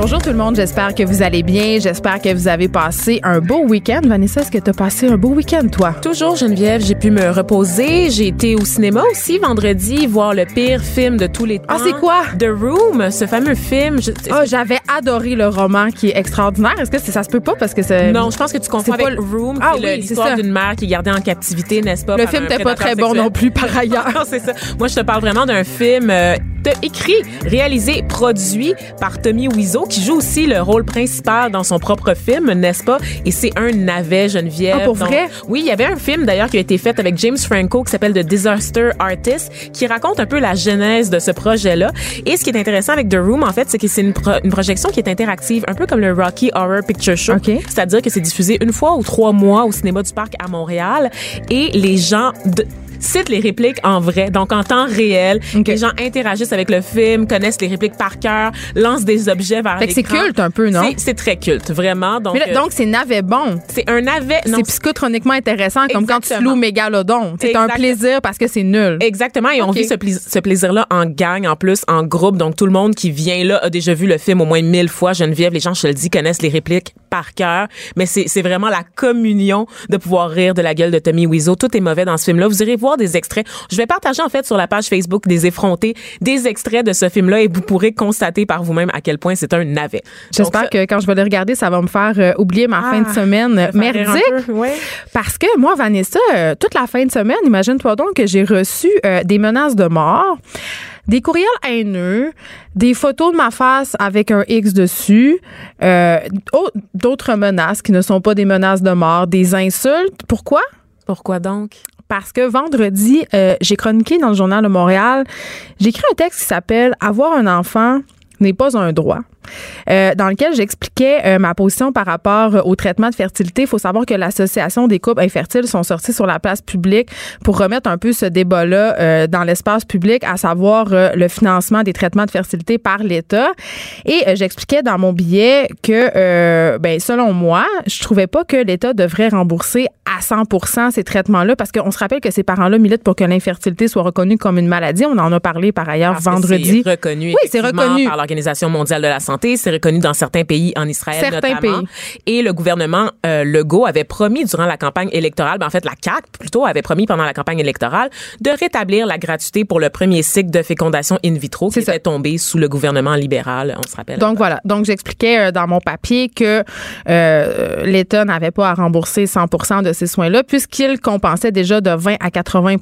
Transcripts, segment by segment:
Bonjour tout le monde, j'espère que vous allez bien. J'espère que vous avez passé un beau week-end. Vanessa, est-ce que tu as passé un beau week-end, toi? Toujours, Geneviève. J'ai pu me reposer. J'ai été au cinéma aussi vendredi voir le pire film de tous les temps. Ah, c'est quoi? The Room, ce fameux film. Je- Oh, j'avais adoré le roman qui est extraordinaire. Est-ce que ça se peut pas parce que c'est. non, je pense que tu confonds pas avec le- Room, Ah oui, c'est l'histoire d'une mère qui est gardée en captivité, n'est-ce pas? Le film n'était pas très bon sexuel. non plus, par ailleurs. Non, c'est ça. Moi, je te parle vraiment d'un film euh, écrit, réalisé, produit par Tommy Wiseau, qui joue aussi le rôle principal dans son propre film, n'est-ce pas? Et c'est un navet, Geneviève. Ah, pour Donc, vrai? oui, il y avait un film d'ailleurs qui a été fait avec James Franco qui s'appelle The Disaster Artist, qui raconte un peu la genèse de ce projet-là. Et ce qui est intéressant avec The Room, en fait, c'est que c'est une, pro- une projection qui est interactive, un peu comme le Rocky Horror Picture Show. OK. C'est-à-dire que c'est diffusé une fois ou trois mois au cinéma du parc à Montréal et les gens de- citent les répliques en vrai, donc en temps réel. OK. Les gens interagissent avec le film, connaissent les répliques par cœur, lancent des objets vers que c'est l'écran. culte un peu, non? C'est- très culte, vraiment. Donc, là, euh, donc, c'est navet bon. c'est un navet. C'est psychotroniquement intéressant, comme quand tu loues Mégalodon. C'est un plaisir parce que c'est nul. Exactement, et on vit ce, plaisir-là en gang, en plus, en groupe. Donc, tout le monde qui vient là a déjà vu le film au moins mille fois. Geneviève, les gens, je te le dis, connaissent les répliques par cœur. Mais c'est c'est vraiment la communion de pouvoir rire de la gueule de Tommy Wiseau. Tout est mauvais dans ce film-là. Vous irez voir des extraits. Je vais partager, en fait, sur la page Facebook des effrontés, des extraits de ce film-là et vous pourrez constater par vous-même à quel point c'est un navet. J'espère que quand je vais le regarder, ça va me faire euh, oublier ma Ah, fin de semaine rire un merdique. ouais. Parce que moi, Vanessa, euh, toute la fin de semaine, imagine-toi donc que j'ai reçu euh, des menaces de mort, des courriels haineux, des photos de ma face avec un X dessus, euh, au- d'autres menaces qui ne sont pas des menaces de mort, des insultes. Pourquoi? Pourquoi donc? Parce que vendredi, euh, j'ai chroniqué dans le journal de Montréal, j'ai écrit un texte qui s'appelle Avoir un enfant n'est pas un droit. Euh, dans lequel j'expliquais euh, ma position par rapport euh, au traitement de fertilité. Il faut savoir que l'Association des couples infertiles sont sortis sur la place publique pour remettre un peu ce débat-là euh, dans l'espace public, à savoir le financement des traitements de fertilité par l'État. Et j'expliquais dans mon billet que, ben, selon moi, je trouvais pas que l'État devrait rembourser à 100% ces traitements-là parce qu'on se rappelle que ces parents-là militent pour que l'infertilité soit reconnue comme une maladie. On en a parlé par ailleurs Parce vendredi. C'est reconnu. Oui, c'est reconnu. Par l'Organisation mondiale de la santé. C'est reconnu dans certains pays, en Israël Certains notamment. pays. Et le gouvernement euh, Legault avait promis durant la campagne électorale, ben, en fait, la CAQ plutôt avait promis pendant la campagne électorale de rétablir la gratuité pour le premier cycle de fécondation in vitro qui ça. était tombé sous le gouvernement libéral, on se rappelle. Donc voilà. Donc j'expliquais euh, dans mon papier que euh, l'État n'avait pas à rembourser 100% de ces soins-là puisqu'il compensait déjà de 20 à 80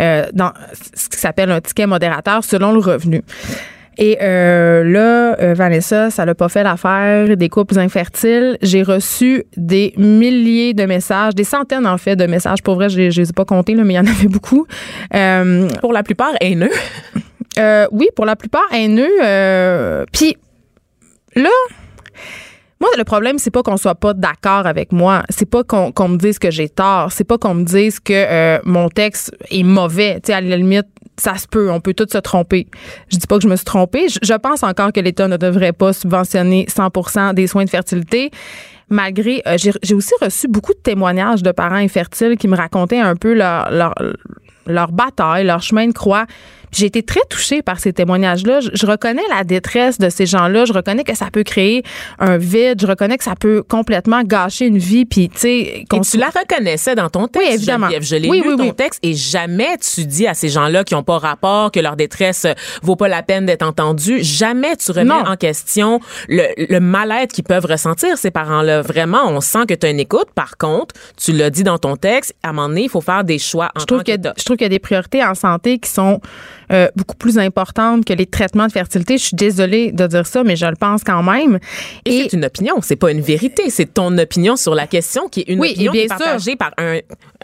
euh, dans ce qui s'appelle un ticket modérateur selon le revenu. Et euh, là, euh, Vanessa, ça l'a pas fait l'affaire des couples infertiles. J'ai reçu des milliers de messages, des centaines en fait de messages. Pour vrai, je je les ai pas comptés, là, mais il y en avait beaucoup. Euh, pour la plupart haineux. oui, pour la plupart haineux. Puis là, moi, le problème, c'est pas qu'on soit pas d'accord avec moi. C'est pas qu'on me dise que j'ai tort. C'est pas qu'on me dise que euh, mon texte est mauvais. Tu sais, à la limite, ça se peut. On peut tous se tromper. Je dis pas que je me suis trompée. Je, pense encore que l'État ne devrait pas subventionner 100% des soins de fertilité. Malgré, euh, j'ai j'ai aussi reçu beaucoup de témoignages de parents infertiles qui me racontaient un peu leur, leur, leur bataille, leur chemin de croix. J'ai été très touchée par ces témoignages-là. Je, je reconnais la détresse de ces gens-là. Je reconnais que ça peut créer un vide. Je reconnais que ça peut complètement gâcher une vie. Puis, tu sais, Et tu la reconnaissais dans ton texte. Oui, évidemment. Geneviève. Je l'ai Oui, lu oui, ton oui. texte et jamais tu dis à ces gens-là qui ont pas rapport, que leur détresse vaut pas la peine d'être entendue, jamais tu remets Non. en question le, le mal-être qu'ils peuvent ressentir, ces parents-là. Vraiment, on sent que tu as une écoute. Par contre, tu l'as dit dans ton texte, à un moment donné, il faut faire des choix en je trouve tant que je trouve qu'il y a des priorités en santé qui sont euh, beaucoup plus importantes que les traitements de fertilité. Je suis désolée de dire ça, mais je le pense quand même. Et, c'est une opinion, c'est pas une vérité. C'est ton opinion sur la question qui est une Oui, opinion qui est sûr. partagée par un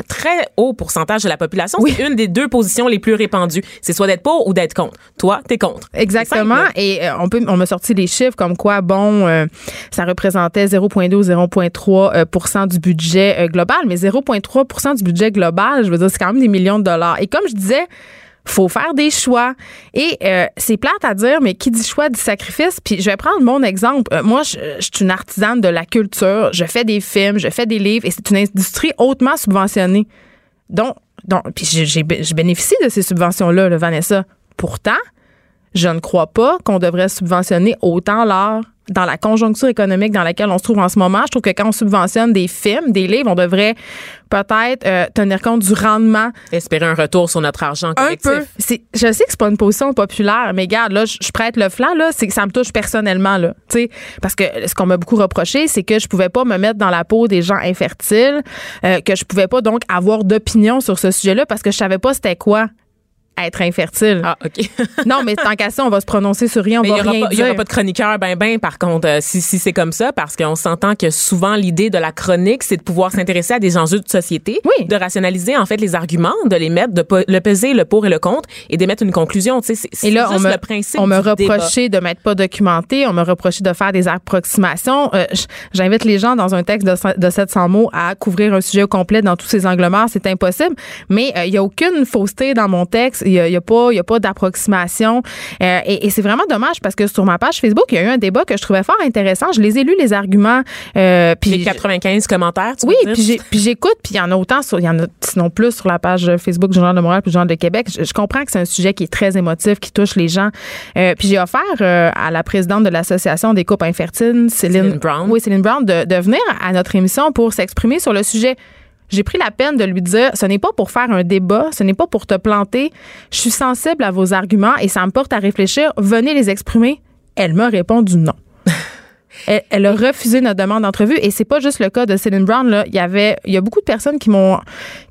très haut pourcentage de la population. Oui. C'est une des deux positions les plus répandues. C'est soit d'être pour ou d'être contre. Toi, t'es contre. Exactement. Et euh, on peut, on m'a sorti les chiffres comme quoi, bon, euh, ça représentait 0,2 ou 0,3 euh, pour cent du budget global, mais 0,3% du budget global, je veux dire, c'est quand même des millions de dollars. Et comme je disais, faut faire des choix. Et euh, c'est plate à dire, mais qui dit choix dit sacrifice. Puis je vais prendre mon exemple. Euh, moi, je, suis une artisane de la culture. Je fais des films, je fais des livres, et c'est une industrie hautement subventionnée. Donc, donc puis je bénéficie de ces subventions-là, le Vanessa. Pourtant, je ne crois pas qu'on devrait subventionner autant l'art dans la conjoncture économique dans laquelle on se trouve en ce moment. Je trouve que quand on subventionne des films, des livres, on devrait peut-être euh, tenir compte du rendement Espérer un retour sur notre argent un collectif. peu. C'est, je sais que c'est pas une position populaire, mais regarde, là, je, je prête le flanc, là, c'est que ça me touche personnellement, là. Tu sais, parce que ce qu'on m'a beaucoup reproché, c'est que je pouvais pas me mettre dans la peau des gens infertiles, euh, que je pouvais pas donc avoir d'opinion sur ce sujet-là parce que je savais pas c'était quoi être infertile. Ah, OK. Non, mais tant qu'à ça, on va se prononcer sur rien, on Mais va n'y rien pas- il y dire. aura pas de chroniqueur, ben, ben, par contre, euh, si, si c'est comme ça, parce qu'on s'entend que souvent, l'idée de la chronique, c'est de pouvoir s'intéresser à des enjeux de société, Oui. de rationaliser, en fait, les arguments, de les mettre, de le peser, le pour et le contre, et d'émettre une conclusion. Tu sais, c'est là, on me, le principe on me reprochait de m'être pas documenté, on me reprochait de faire des approximations. Euh, J'invite les gens dans un texte de, cent- de 700 mots à couvrir un sujet au complet dans tous ses angles morts, c'est impossible. Mais euh, il y a aucune fausseté dans mon texte, il y a, a pas, d'approximation. Euh, et et c'est vraiment dommage parce que sur ma page Facebook, il y a eu un débat que je trouvais fort intéressant. Je les ai lus les arguments. Euh, puis Les 95 commentaires, tu oui, puis j'écoute, puis il y en a autant, sur, il y en a sinon plus sur la page Facebook du Journal de Montréal puis du Journal de Québec. Je, je comprends que c'est un sujet qui est très émotif, qui touche les gens. Euh, puis j'ai offert euh, à la présidente de l'Association des couples infertiles, Céline, Céline Brown. Oui, Céline Brown, de, de venir à notre émission pour s'exprimer sur le sujet. J'ai pris la peine de lui dire, ce n'est pas pour faire un débat, ce n'est pas pour te planter. Je suis sensible à vos arguments et ça me porte à réfléchir. Venez les exprimer. Elle m'a répondu non. Elle, elle a refusé notre demande d'entrevue et c'est pas juste le cas de Céline Brown là. Il y avait, il y a beaucoup de personnes qui m'ont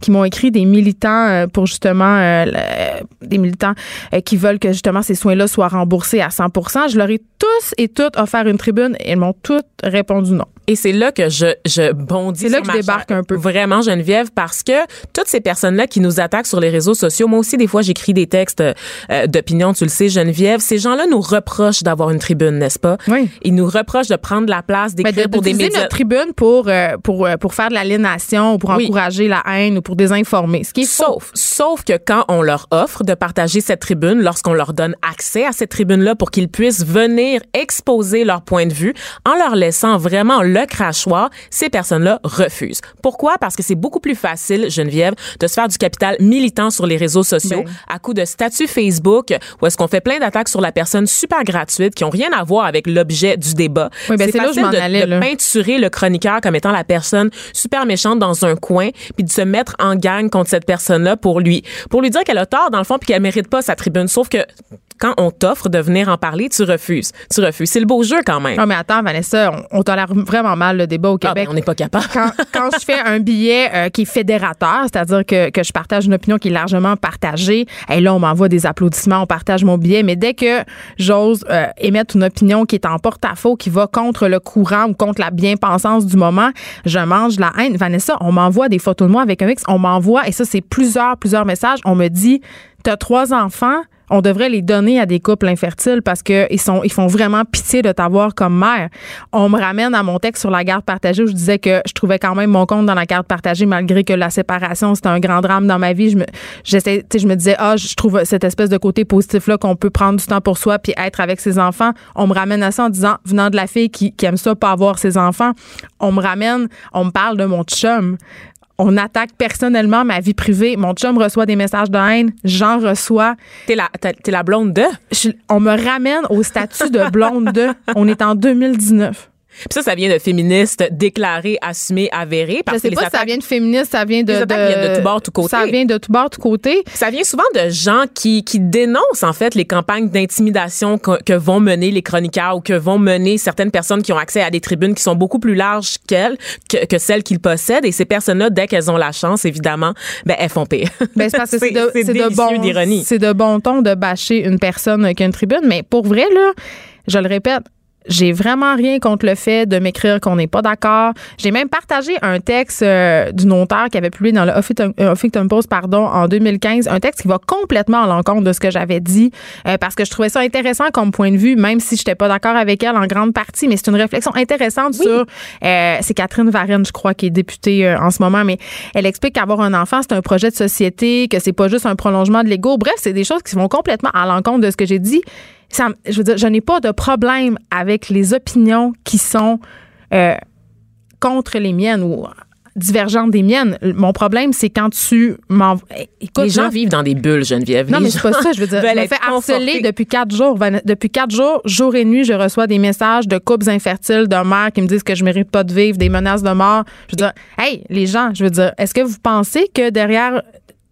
qui m'ont écrit des militants euh, pour justement euh, le- des militants euh, qui veulent que justement ces soins-là soient remboursés à 100%. Je leur ai tous et toutes offert une tribune et elles m'ont toutes répondu non. Et c'est là que je, je bondis. C'est là que je débarque un peu. Vraiment, Geneviève, parce que toutes ces personnes-là qui nous attaquent sur les réseaux sociaux, moi aussi, des fois, j'écris des textes euh, d'opinion, tu le sais, Geneviève. Ces gens-là nous reprochent d'avoir une tribune, n'est-ce pas? Oui. Ils nous reprochent de prendre la place, d'écrire de, pour des médias. notre tribune pour euh, pour euh, pour faire de l'aliénation ou pour Oui. encourager la haine ou pour désinformer. Ce qui est faux. Sauf, sauf que quand on leur offre de partager cette tribune, lorsqu'on leur donne accès à cette tribune-là pour qu'ils puissent venir exposer leur point de vue, en leur laissant vraiment le crachoir, ces personnes-là refusent. Pourquoi? Parce que c'est beaucoup plus facile, Geneviève, de se faire du capital militant sur les réseaux sociaux Ben. à coup de statut Facebook où est-ce qu'on fait plein d'attaques sur la personne super gratuite qui ont rien à voir avec l'objet du débat. Oui, ben, c'est là où je de, allais, de peinturer le chroniqueur comme étant la personne super méchante dans un coin puis de se mettre en gang contre cette personne-là pour lui pour lui dire qu'elle a tort dans le fond puis qu'elle mérite pas sa tribune sauf que quand on t'offre de venir en parler, tu refuses. Tu refuses. C'est le beau jeu quand même. Non mais attends Vanessa, on, on tolère vraiment mal le débat au Ah, Québec. ben, on n'est pas capable. quand, quand je fais un billet euh, qui est fédérateur, c'est-à-dire que, que je partage une opinion qui est largement partagée, et là, on m'envoie des applaudissements, on partage mon billet, mais dès que j'ose euh, émettre une opinion qui est en porte-à-faux, qui va contre le courant ou contre la bien-pensance du moment, je mange la haine. Vanessa, on m'envoie des photos de moi avec un mix, on m'envoie, et ça, c'est plusieurs, plusieurs messages, on me dit, t'as trois enfants, on devrait les donner à des couples infertiles parce que ils sont ils font vraiment pitié de t'avoir comme mère. On me ramène à mon texte sur la garde partagée où je disais que je trouvais quand même mon compte dans la garde partagée malgré que la séparation c'était un grand drame dans ma vie. Je me j'essaie je me disais ah je trouve cette espèce de côté positif là qu'on peut prendre du temps pour soi puis être avec ses enfants. On me ramène à ça en disant venant de la fille qui, qui aime ça pas avoir ses enfants. On me ramène, on me parle de mon chum on attaque personnellement ma vie privée. Mon chum reçoit des messages de haine, j'en reçois. T'es la, t'es la blonde de? Je- on me ramène au statut de blonde de. On est en 2019. Puis ça, ça vient de féministes déclarés, assumés, avérés. Je Parce sais que les pas si ça vient de féministes, ça vient de. Les attaques viennent de tout bord, tout côté. Ça vient de tout bord, tout côté. Ça vient souvent de gens qui, qui dénoncent en fait les campagnes d'intimidation que, que vont mener les chroniqueurs ou que vont mener certaines personnes qui ont accès à des tribunes qui sont beaucoup plus larges qu'elles, que, que celles qu'ils possèdent. Et ces personnes-là, dès qu'elles ont la chance, évidemment, ben elles font pire. Ben, c'est parce que c'est de, de bon, c'est de bon ton de bâcher une personne qui a une tribune. Mais pour vrai, là, je le répète, j'ai vraiment rien contre le fait de m'écrire qu'on n'est pas d'accord. J'ai même partagé un texte euh, d'une auteure qui avait publié dans le Huffington Post pardon, en 2015, un texte qui va complètement à l'encontre de ce que j'avais dit euh, parce que je trouvais ça intéressant comme point de vue, même si je n'étais pas d'accord avec elle en grande partie, mais c'est une réflexion intéressante sur... Euh, c'est Catherine Varenne, je crois, qui est députée en ce moment, mais elle explique qu'avoir un enfant, c'est un projet de société, que c'est pas juste un prolongement de l'ego. Bref, c'est des choses qui vont complètement à l'encontre de ce que j'ai dit. Ça, je veux dire, je n'ai pas de problème avec les opinions qui sont euh, contre les miennes ou divergentes des miennes. Mon problème, c'est quand tu m'en. Écoute, les gens vivent dans des bulles, Geneviève. Non, mais c'est pas ça. Je veux dire, je me fais harceler depuis quatre jours. Depuis quatre jours, jour et nuit, je reçois des messages de couples infertiles, de mères qui me disent que je mérite pas de vivre, des menaces de mort. Je veux dire, hey, les gens, je veux dire, est-ce que vous pensez que derrière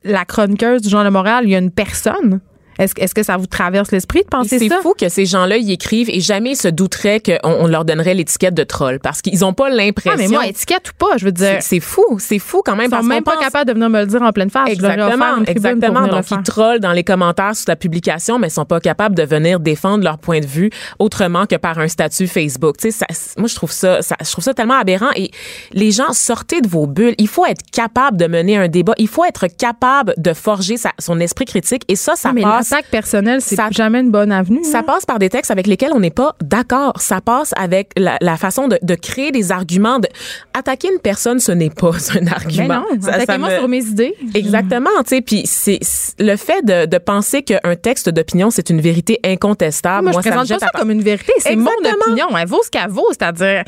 la chroniqueuse du Journal de Montréal, il y a une personne? Est-ce est que ça vous traverse l'esprit de penser ça? C'est fou que ces gens-là y écrivent et jamais ils se douteraient qu'on on leur donnerait l'étiquette de troll parce qu'ils n'ont pas l'impression. Ah, mais moi, étiquette ou pas, je veux dire. C'est fou, c'est fou quand même. Ils sont même pas capables de venir me le dire en pleine face. Exactement, exactement. Donc, ils trollent dans les commentaires sous la publication, mais ils sont pas capables de venir défendre leur point de vue autrement que par un statut Facebook. Tu sais, moi, je trouve ça, ça, je trouve ça tellement aberrant et les gens, sortez de vos bulles. Il faut être capable de mener un débat. Il faut être capable de forger sa, son esprit critique et ça, ça passe l'attaque personnelle, c'est jamais une bonne avenue. Ça passe par des textes avec lesquels on n'est pas d'accord. Ça passe avec la, la façon de, de, créer des arguments. De... Attaquer une personne, ce n'est pas un argument. Mais non, attaquez-moi sur mes idées. Exactement, tu sais. Puis c'est le fait de, de penser qu'un texte d'opinion, c'est une vérité incontestable. Moi, moi je présente pas ça comme une vérité. C'est mon opinion. Elle vaut ce qu'elle vaut. C'est-à-dire,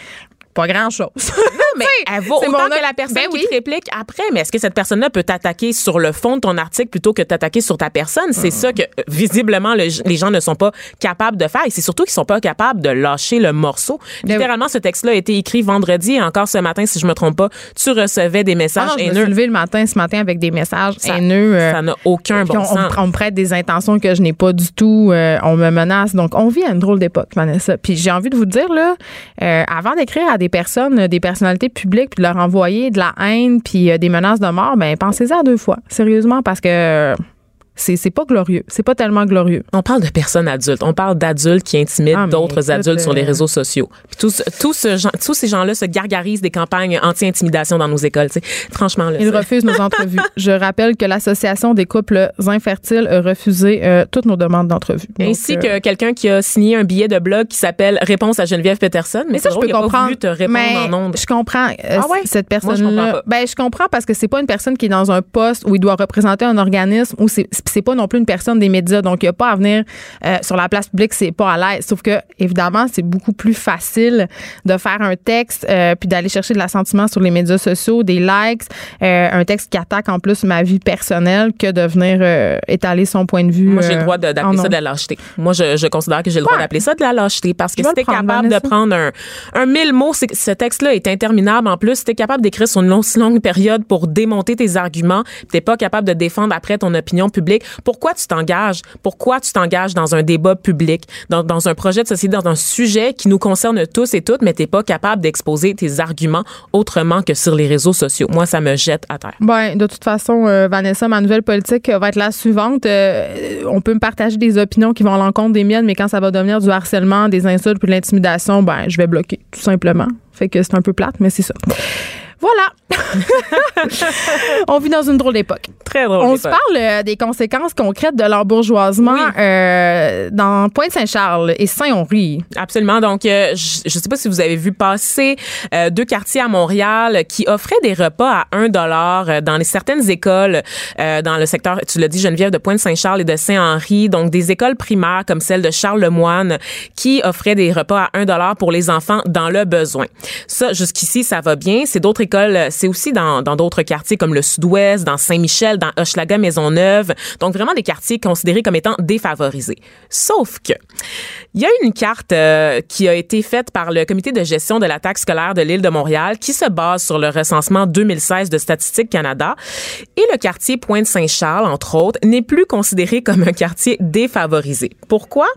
pas grand-chose. non, mais elle vaut autant que la personne ben qui te réplique après. Mais est-ce que cette personne-là peut t'attaquer sur le fond de ton article plutôt que t'attaquer sur ta personne? C'est ça que, visiblement, les gens ne sont pas capables de faire. Et c'est surtout qu'ils sont pas capables de lâcher le morceau. Ben Littéralement, ce texte-là a été écrit vendredi et encore ce matin, si je me trompe pas, tu recevais des messages ah haineux. Je me suis levé le matin, ce matin, avec des messages haineux. Euh, ça n'a aucun bon sens. On, me prête des intentions que je n'ai pas du tout. Euh, on me menace. Donc, on vit à une drôle d'époque, Vanessa. Puis j'ai envie de vous dire, là, euh, avant d'écrire à des personnes, des personnalités publiques puis de leur envoyer de la haine puis euh, des menaces de mort, ben pensez-en deux fois, sérieusement, parce que c'est pas glorieux. C'est pas tellement glorieux. On parle de personnes adultes. On parle d'adultes qui intimident ah, d'autres adultes sur les euh, réseaux sociaux. Puis tous, tous, ce tous ces gens-là se gargarisent des campagnes anti-intimidation dans nos écoles. Franchement, là, ils refusent nos entrevues. Je rappelle que l'association des couples infertiles a refusé euh, toutes nos demandes d'entrevue. Ainsi que euh, quelqu'un qui a signé un billet de blog qui s'appelle Réponse à Geneviève Peterson. Mais, ça, je peux comprendre. te répondre en Je comprends ah ouais? cette personne-là. Ben, je comprends parce que c'est pas une personne qui est dans un poste où il doit représenter un organisme où c'est c'est pas non plus une personne des médias, donc il n'y a pas à venir euh, sur la place publique, c'est pas à l'aise. Sauf que, évidemment, c'est beaucoup plus facile de faire un texte euh, puis d'aller chercher de l'assentiment sur les médias sociaux, des likes, euh, un texte qui attaque en plus ma vie personnelle que de venir étaler son point de vue. Moi, j'ai le droit d'appeler ça de la lâcheté. Moi, je, considère que j'ai le droit d'appeler ça de la lâcheté parce que si t'es capable de prendre un, un mille mots, ce texte-là est interminable. En plus, si t'es capable d'écrire sur une longue, longue période pour démonter tes arguments, t'es pas capable de défendre après ton opinion publique, pourquoi tu t'engages? Pourquoi tu t'engages dans un débat public, dans, un projet de société, dans un sujet qui nous concerne tous et toutes, mais t'es pas capable d'exposer tes arguments autrement que sur les réseaux sociaux? Moi, ça me jette à terre. Ben, de toute façon, euh, Vanessa, ma nouvelle politique va être la suivante. Euh, on peut me partager des opinions qui vont à l'encontre des miennes, mais quand ça va devenir du harcèlement, des insultes puis de l'intimidation, ben, je vais bloquer, tout simplement. Fait que c'est un peu plate, mais c'est ça. Voilà. on vit dans une drôle d'époque. Très drôle. On se parle euh, des conséquences concrètes de l'embourgeoisement euh, dans Pointe-Saint-Charles et Saint-Henri. Absolument. Donc, euh, je ne sais pas si vous avez vu passer deux quartiers à Montréal qui offraient des repas à 1 dollar dans les certaines écoles dans le secteur, tu l'as dit, Geneviève, de Pointe-Saint-Charles et de Saint-Henri. Donc, des écoles primaires comme celle de Charles-Lemoine qui offraient des repas à 1 dollar pour les enfants dans le besoin. Ça, jusqu'ici, ça va bien. C'est d'autres c'est aussi dans d'autres quartiers comme le Sud-Ouest, dans Saint-Michel, dans Hochelaga, Maisonneuve. Donc vraiment des quartiers considérés comme étant défavorisés. Sauf que il y a une carte euh, qui a été faite par le comité de gestion de la taxe scolaire de l'île de Montréal qui se base sur le recensement 2016 de Statistique Canada et le quartier Pointe-Saint-Charles entre autres n'est plus considéré comme un quartier défavorisé. Pourquoi?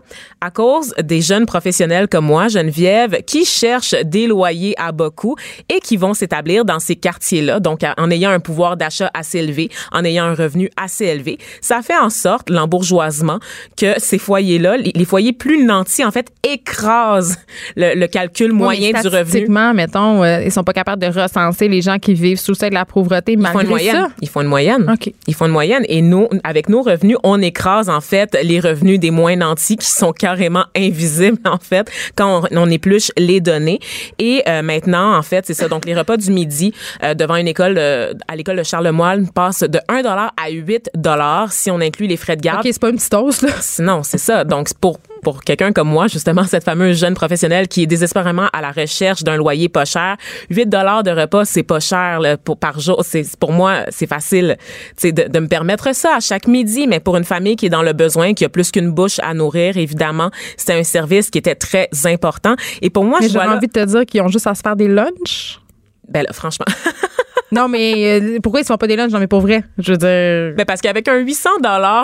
À cause des jeunes professionnels comme moi, Geneviève, qui cherchent des loyers à beaucoup et qui vont s'établir dans ces quartiers-là, donc en ayant un pouvoir d'achat assez élevé, en ayant un revenu assez élevé, ça fait en sorte, l'embourgeoisement, que ces foyers-là, les, foyers plus nantis, en fait, écrasent le, calcul moyen du revenu. Statistiquement, mettons, euh, ils sont pas capables de recenser les gens qui vivent sous le seuil de la pauvreté ils font une moyenne. ça. Ils font une moyenne. OK. Ils font une moyenne. Et nous, avec nos revenus, on écrase, en fait, les revenus des moins nantis qui sont carrément invisibles, en fait, quand on, on épluche les données. Et euh, maintenant, en fait, c'est ça. Donc, les repas du midi euh, devant une école, à l'école de Charlemagne, passent de 1 à 8 si on inclut les frais de garde. OK, c'est pas une petite hausse, là. Non, c'est ça. Donc, pour pour quelqu'un comme moi, justement, cette fameuse jeune professionnelle qui est désespérément à la recherche d'un loyer pas cher, 8 dollars de repas, c'est pas cher là, pour, par jour. C'est pour moi, c'est facile, de, de me permettre ça à chaque midi. Mais pour une famille qui est dans le besoin, qui a plus qu'une bouche à nourrir, évidemment, c'était un service qui était très important. Et pour moi, j'ai envie de te dire qu'ils ont juste à se faire des lunchs. Ben franchement. Non, mais euh, pourquoi ils ne font pas des lunchs? Non, mais pour vrai. Je veux dire. Ben parce qu'avec un 800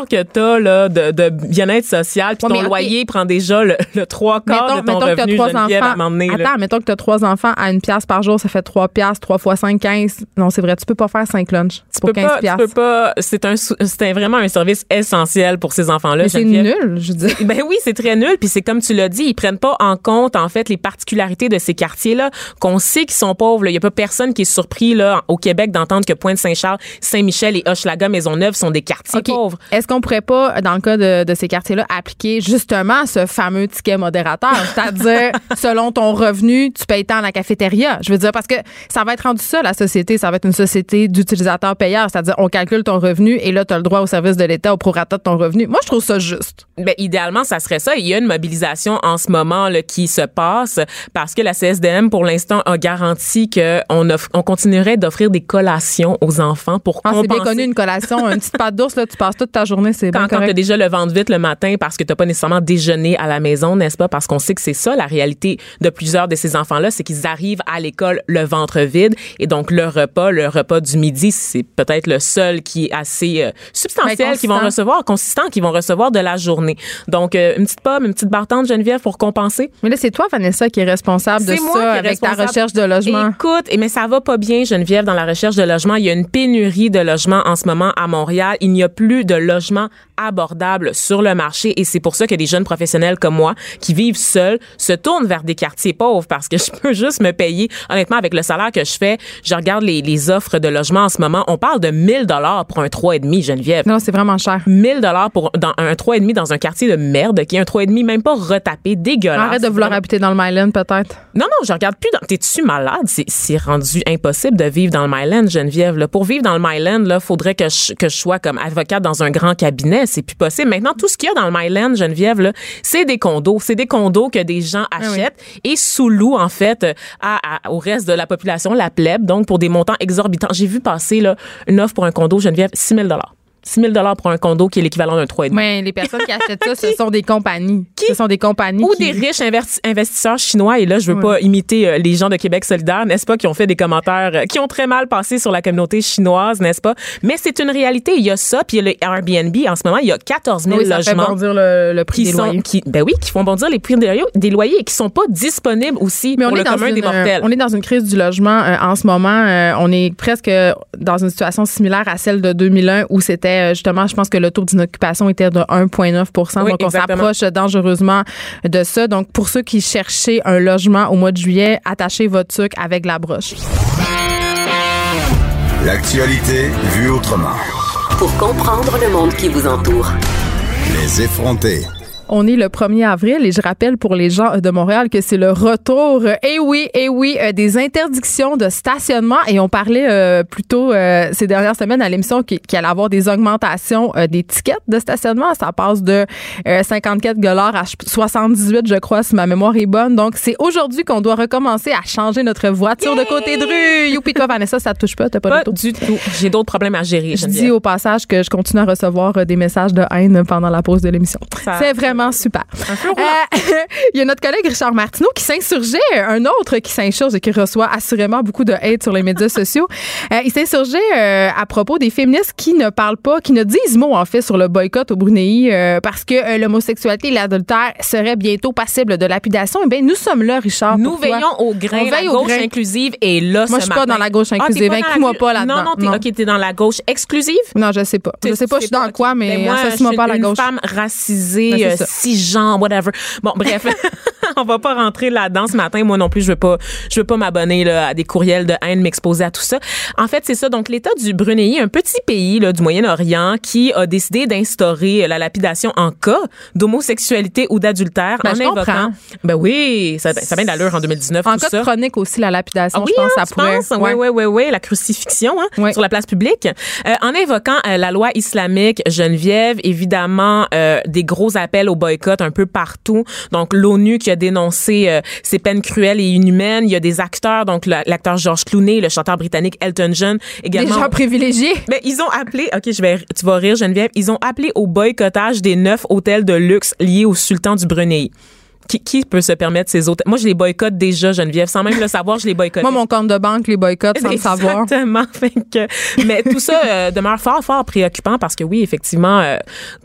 que tu as là, de, de bien-être social, puis ton loyer prend déjà le, le trois quarts de ton revenu, que as trois enfants. Attends, mettons que tu as trois enfants à une pièce par jour, ça fait trois pièces, trois fois cinq, quinze. Non, c'est vrai, tu peux pas faire cinq lunchs tu pour peux 15 pas, Tu peux pas. C'est un, c'est vraiment un service essentiel pour ces enfants-là. C'est nul, je dis. Ben oui, c'est très nul. Puis c'est comme tu l'as dit, ils prennent pas en compte, en fait, les particularités de ces quartiers-là, qu'on sait qu'ils sont pauvres. Il y a pas personne qui est surpris, là, au Québec d'entendre que Pointe-Saint-Charles, Saint-Michel et Hochelaga, Maisonneuve sont des quartiers pauvres. Est-ce qu'on pourrait pas, dans le cas de, ces quartiers-là, appliquer justement ce fameux ticket modérateur? C'est-à-dire, selon ton revenu, tu payes tant à la cafétéria. Je veux dire, parce que ça va être rendu ça, la société. Ça va être une société d'utilisateurs payeurs. C'est-à-dire, on calcule ton revenu et là, tu as le droit au service de l'État au prorata de ton revenu. Moi, je trouve ça juste. Ben, idéalement, ça serait ça. Il y a une mobilisation en ce moment là, qui se passe parce que la CSDM, pour l'instant, a garanti qu'on on continuerait d'offrir des collations aux enfants pour ah, compenser. C'est bien connu, une collation. une petite pâte d'ours, là, tu passes toute ta journée, c'est Quand, quand tu as déjà le ventre vite le matin parce que tu pas nécessairement déjeuné à la maison, n'est-ce pas? Parce qu'on sait que c'est ça, la réalité de plusieurs de ces enfants-là, c'est qu'ils arrivent à l'école le ventre vide et donc le repas, le repas du midi, c'est peut-être le seul qui est assez euh, substantiel qu'ils vont recevoir, consistant qu'ils vont recevoir de la journée. Donc, euh, une petite pomme, une petite bartende, Geneviève, pour compenser? Mais là, c'est toi, Vanessa, qui est responsable de ça avec ta recherche de logement. Écoute, mais ça va pas bien, Geneviève, dans la recherche de logement. Il y a une pénurie de logements en ce moment à Montréal. Il n'y a plus de logements abordables sur le marché et c'est pour ça que des jeunes professionnels comme moi qui vivent seuls se tournent vers des quartiers pauvres parce que je peux juste me payer. Honnêtement, avec le salaire que je fais, je regarde les, les offres de logement en ce moment. On parle de 1000 dollars pour un 3,5, Geneviève. Non, c'est vraiment cher. 1000 dollars pour dans un 3,5 dans un quartier de merde qui est un 3,5 même pas retapé, dégueulasse. Arrête de vouloir habiter dans le Myland, peut-être. Non, non, je regarde plus. Dans... T'es-tu malade? C'est rendu impossible de vivre dans le Myland, Geneviève. Là. Pour vivre dans le Myland, il faudrait que je, que je sois comme avocate dans un grand cabinet. C'est plus possible. Maintenant, tout ce qu'il y a dans le Myland, Geneviève, c'est des condos. C'est des condos que des gens ah achètent et sous-louent, en fait, à, au reste de la population, la plèbe, donc pour des montants exorbitants. J'ai vu passer là, une offre pour un condo, Geneviève, 6 000 6 000 pour un condo qui est l'équivalent d'un 3,5. Mais les personnes qui achètent ça, ce sont des compagnies. Qui? Ce sont des compagnies. Ou des riches investisseurs chinois. Et là, je veux pas imiter euh, les gens de Québec solidaire, n'est-ce pas, qui ont fait des commentaires euh, qui ont très mal passé sur la communauté chinoise, n'est-ce pas? Mais c'est une réalité. Il y a ça. Puis il y a le Airbnb. En ce moment, il y a 14 000 oui, ça logements. Fait bondir le, prix des loyers. Qui, ben oui, qui font bondir les prix des loyers, et qui sont pas disponibles aussi Mais pour le commun des mortels. On est dans une crise du logement euh, en ce moment. on est presque dans une situation similaire à celle de 2001 où c'était justement, je pense que le taux d'inoccupation était de 1,9% Donc, on s'approche dangereusement de ça. Donc, pour ceux qui cherchaient un logement au mois de juillet, attachez votre sucre avec la broche. L'actualité vue autrement. Pour comprendre le monde qui vous entoure. Les effronter. On est le 1er avril et je rappelle pour les gens de Montréal que c'est le retour, et eh oui, et eh oui, euh, des interdictions de stationnement. Et on parlait euh, plutôt euh, ces dernières semaines à l'émission qu'il allait avoir des augmentations des tickets de stationnement. Ça passe de 54 dollars à 78, je crois, si ma mémoire est bonne. Donc, c'est aujourd'hui qu'on doit recommencer à changer notre voiture de côté de rue. Youpi, toi, Vanessa, ça te touche pas? T'as pas, pas du tout. J'ai d'autres problèmes à gérer. Je dis au passage que je continue à recevoir des messages de haine pendant la pause de l'émission. C'est vraiment vraiment super. Euh, Il y a notre collègue Richard Martineau qui s'insurgeait, un autre qui s'insurge et qui reçoit assurément beaucoup de hate sur les médias sociaux. Euh, il s'insurgeait euh, à propos des féministes qui ne parlent pas, qui ne disent mot en fait sur le boycott au Brunei parce que l'homosexualité et l'adultère seraient bientôt passibles de lapidation. Eh bien, nous sommes là, Richard. Nous veillons au grain. On la veille au gauche grain. inclusive est là Moi, je suis pas dans la gauche Ah, inclusive. Inclus-moi gauche- pas là-dedans. Non, non, t'es, Non. OK, t'es dans la gauche exclusive? Non, je sais pas. Je sais pas, je suis dans quoi, mais Ben moi, je pas la gauche. Une femme racisée, Ça. cisgenre, whatever. Bon, bref, on va pas rentrer là-dedans ce matin. Moi non plus, je veux pas, je veux pas m'abonner là, à des courriels de haine, m'exposer à tout ça. En fait, c'est ça. Donc, l'État du Brunei, un petit pays là, du Moyen-Orient, qui a décidé d'instaurer la lapidation en cas d'homosexualité ou d'adultère Ben, en invoquant. comprends. Ben oui, ça, ça a bien d'allure en 2019. En tout cas ça. chronique aussi, la lapidation, Ah oui, je pense, hein, ça tu pourrait. penses? Oui, oui, oui, oui, la crucifixion hein, Ouais. sur la place publique. Euh, en invoquant euh, la loi islamique, Geneviève, évidemment, euh, des gros appels au boycott un peu partout. Donc, l'ONU qui a dénoncé euh, ces peines cruelles et inhumaines. Il y a des acteurs, donc la- l'acteur George Clooney, le chanteur britannique Elton John, Des également. gens privilégiés. Mais ils ont appelé, ok, je vais, tu vas rire Geneviève, ils ont appelé au boycottage des neuf hôtels de luxe liés au sultan du Brunei. Qui, qui peut se permettre ces hôtels? Moi, je les boycotte déjà, Geneviève, sans même le savoir, je les boycotte. Moi, mon compte de banque, les boycotts, sans le savoir. Exactement. Mais tout ça euh, demeure fort, fort préoccupant parce que oui, effectivement, euh,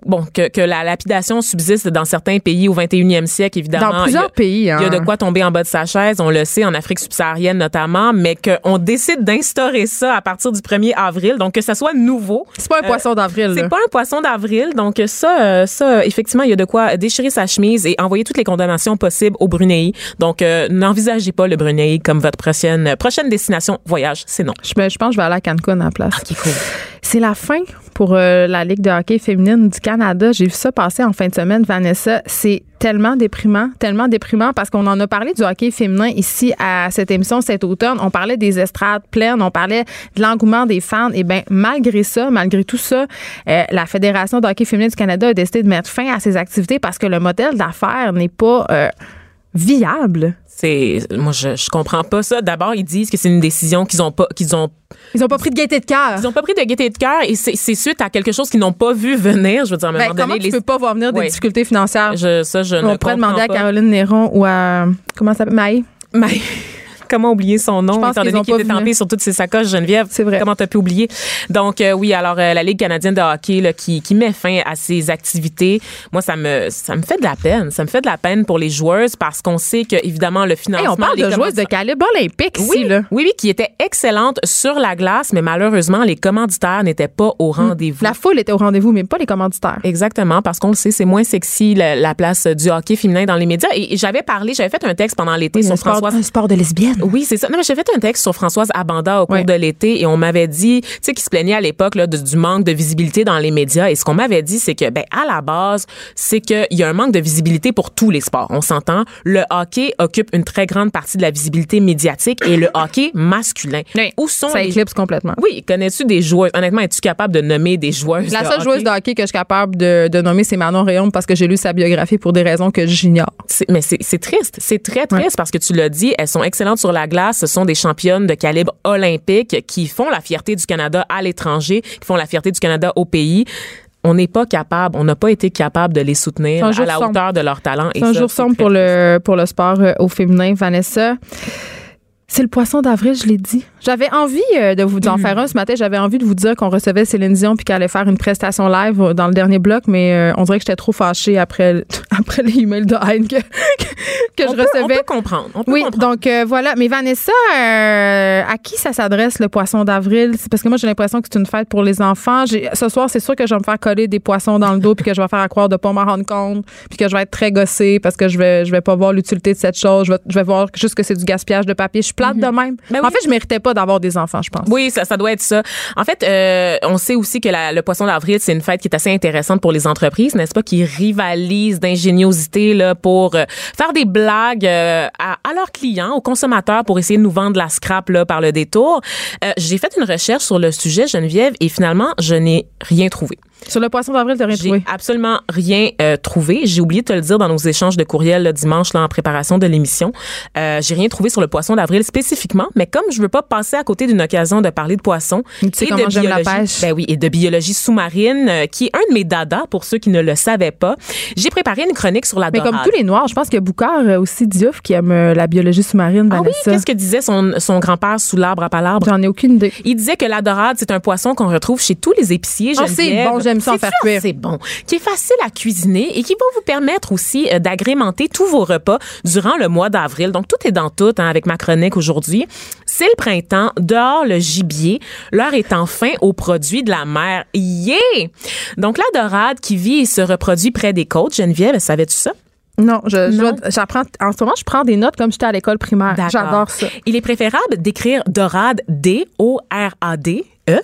bon, que, que la lapidation subsiste dans certains pays au 21e siècle, évidemment. Dans plusieurs il y a, pays. Hein. Il y a de quoi tomber en bas de sa chaise, on le sait, en Afrique subsaharienne notamment, mais qu'on décide d'instaurer ça à partir du 1er avril, donc que ça soit nouveau. C'est pas un Euh, poisson d'avril. C'est pas un poisson d'avril, donc ça, ça, effectivement, il y a de quoi déchirer sa chemise et envoyer toutes les condamnations possibles au Brunei. Donc, euh, n'envisagez pas le Brunei comme votre prochaine prochaine destination voyage, c'est non. Je, je pense que je vais aller à Cancun à la place. Cool. C'est la fin pour euh, la Ligue de hockey féminine du Canada. J'ai vu ça passer en fin de semaine, Vanessa. C'est tellement déprimant, tellement déprimant parce qu'on en a parlé du hockey féminin ici à cette émission cet automne. On parlait des estrades pleines, on parlait de l'engouement des fans. Et bien, malgré ça, malgré tout ça, euh, la Fédération de hockey féminin du Canada a décidé de mettre fin à ses activités parce que le modèle d'affaires n'est pas euh, viable. C'est moi je, je comprends pas ça. D'abord, ils disent que c'est une décision qu'ils ont pas qu'ils ont Ils n'ont pas pris de gaieté de cœur. ils ont pas pris de gaieté de cœur et c'est suite à quelque chose qu'ils n'ont pas vu venir, je veux dire à un Ben, moment comment donné tu peux pas voir venir des Ouais. difficultés financières? je, ça je ne On pourrait comprends demander à. Caroline Néron ou à. Comment ça s'appelle? Maï? Mais comment oublier son nom étant donné qu'il était tampé sur toutes ses sacoches Geneviève C'est vrai. comment t'as pu oublier? Donc euh, oui alors euh, la Ligue canadienne de hockey là, qui, qui met fin à ses activités moi ça me ça me fait de la peine ça me fait de la peine pour les joueuses parce qu'on sait que évidemment le Hey, financement on parle de joueuses de calibre olympique oui, ici, là. oui, oui, qui était excellente sur la glace, mais malheureusement, les commanditaires n'étaient pas au rendez-vous. La foule était au rendez-vous, mais pas les commanditaires. Exactement, parce qu'on le sait, c'est moins sexy la, la place du hockey féminin dans les médias. Et, et j'avais parlé, j'avais fait un texte pendant l'été sur Françoise. un sport de Oui, c'est ça. Non, mais j'ai fait un texte sur Françoise Abanda au cours Oui. de l'été et on m'avait dit, tu sais, qu'il se plaignait à l'époque là, du manque de visibilité dans les médias. Et ce qu'on m'avait dit, c'est que, ben, à la base, c'est qu'il y a un manque de visibilité pour tous les sports. On s'entend. Le hockey occupe une très grande partie de la visibilité médiatique et le hockey masculin. Oui. Où sont Ça les éclipse complètement. Oui, connais-tu des joueuses? Honnêtement, es-tu capable de nommer des joueuses? La de seule hockey? joueuse de hockey que je suis capable de, de nommer, c'est Manon Réaume parce que j'ai lu sa biographie pour des raisons que j'ignore. Mais c'est c'est triste. C'est très triste parce que tu l'as dit, elles sont excellentes sur la glace. Ce sont des championnes de calibre olympique qui font la fierté du Canada à l'étranger, qui font la fierté du Canada au pays. On n'est pas capable, on n'a pas été capable de les soutenir à la sombre. hauteur de leur talent. C'est un jour sombre pour le, pour le sport euh, au féminin, Vanessa. C'est le poisson d'avril, je l'ai dit. J'avais envie euh, de vous en faire un ce matin. J'avais envie de vous dire qu'on recevait Céline Dion puis qu'elle allait faire une prestation live dans le dernier bloc, mais euh, on dirait que j'étais trop fâchée après, après les emails de haine que, que, que on je peut, on recevais. peut comprendre. On peut Oui, comprendre. donc euh, voilà. Mais Vanessa, euh, à qui ça s'adresse le poisson d'avril? Parce que moi, j'ai l'impression que c'est une fête pour les enfants. Ce soir, c'est sûr que je vais me faire coller des poissons dans le dos puis que je vais faire à croire de pas m'en rendre compte puis que je vais être très gossée parce que je vais, je vais pas voir l'utilité de cette chose. Je vais, je vais voir juste que c'est du gaspillage de papier. Je suis plate de même. Ben en oui. fait, je méritais pas d'avoir des enfants, je pense. Oui, ça, ça doit être ça. En fait, euh, on sait aussi que la- le poisson d'avril, c'est une fête qui est assez intéressante pour les entreprises, n'est-ce pas, qui rivalisent d'ingéniosité là pour euh, faire des blagues euh, à, à leurs clients, aux consommateurs, pour essayer de nous vendre la scrap là par le détour. Euh, J'ai fait une recherche sur le sujet, Geneviève, et finalement, je n'ai rien trouvé. Sur le poisson d'avril, t'as rien J'ai trouvé? absolument rien euh, trouvé. J'ai oublié de te le dire dans nos échanges de courriel le dimanche là, en préparation de l'émission. Euh, j'ai rien trouvé sur le poisson d'avril spécifiquement, mais comme je veux pas passer à côté d'une occasion de parler de poisson Tu sais et de j'aime la biologie, pêche. ben oui, et de biologie sous-marine, euh, qui est un de mes dadas pour ceux qui ne le savaient pas. J'ai préparé une chronique sur la Mais comme tous les Noirs, je pense qu'il y a Boucard euh, aussi Diouf qui aime la biologie sous-marine, Ah oui, qu'est-ce que disait son, son grand-père sous l'arbre à palabre? J'en ai aucune idée. Il disait que la dorade, c'est un poisson qu'on retrouve chez tous les épiciers. Ah, c'est bon, j'aime ça en C'est faire cuire. C'est bon. Qui est facile à cuisiner et qui va vous permettre aussi euh, d'agrémenter tous vos repas durant le mois d'avril. Donc, tout est dans tout hein, avec ma chronique aujourd'hui. C'est le printemps, dehors le gibier. L'heure est enfin aux produits de la mer. Yeah! Donc, la dorade qui vit et se reproduit près des côtes. Geneviève, savais-tu ça? Non, je, Non. j'apprends. En ce moment, je prends des notes comme j'étais à l'école primaire. D'accord. J'adore ça. Il est préférable d'écrire dorade D-O-R-A-D. E,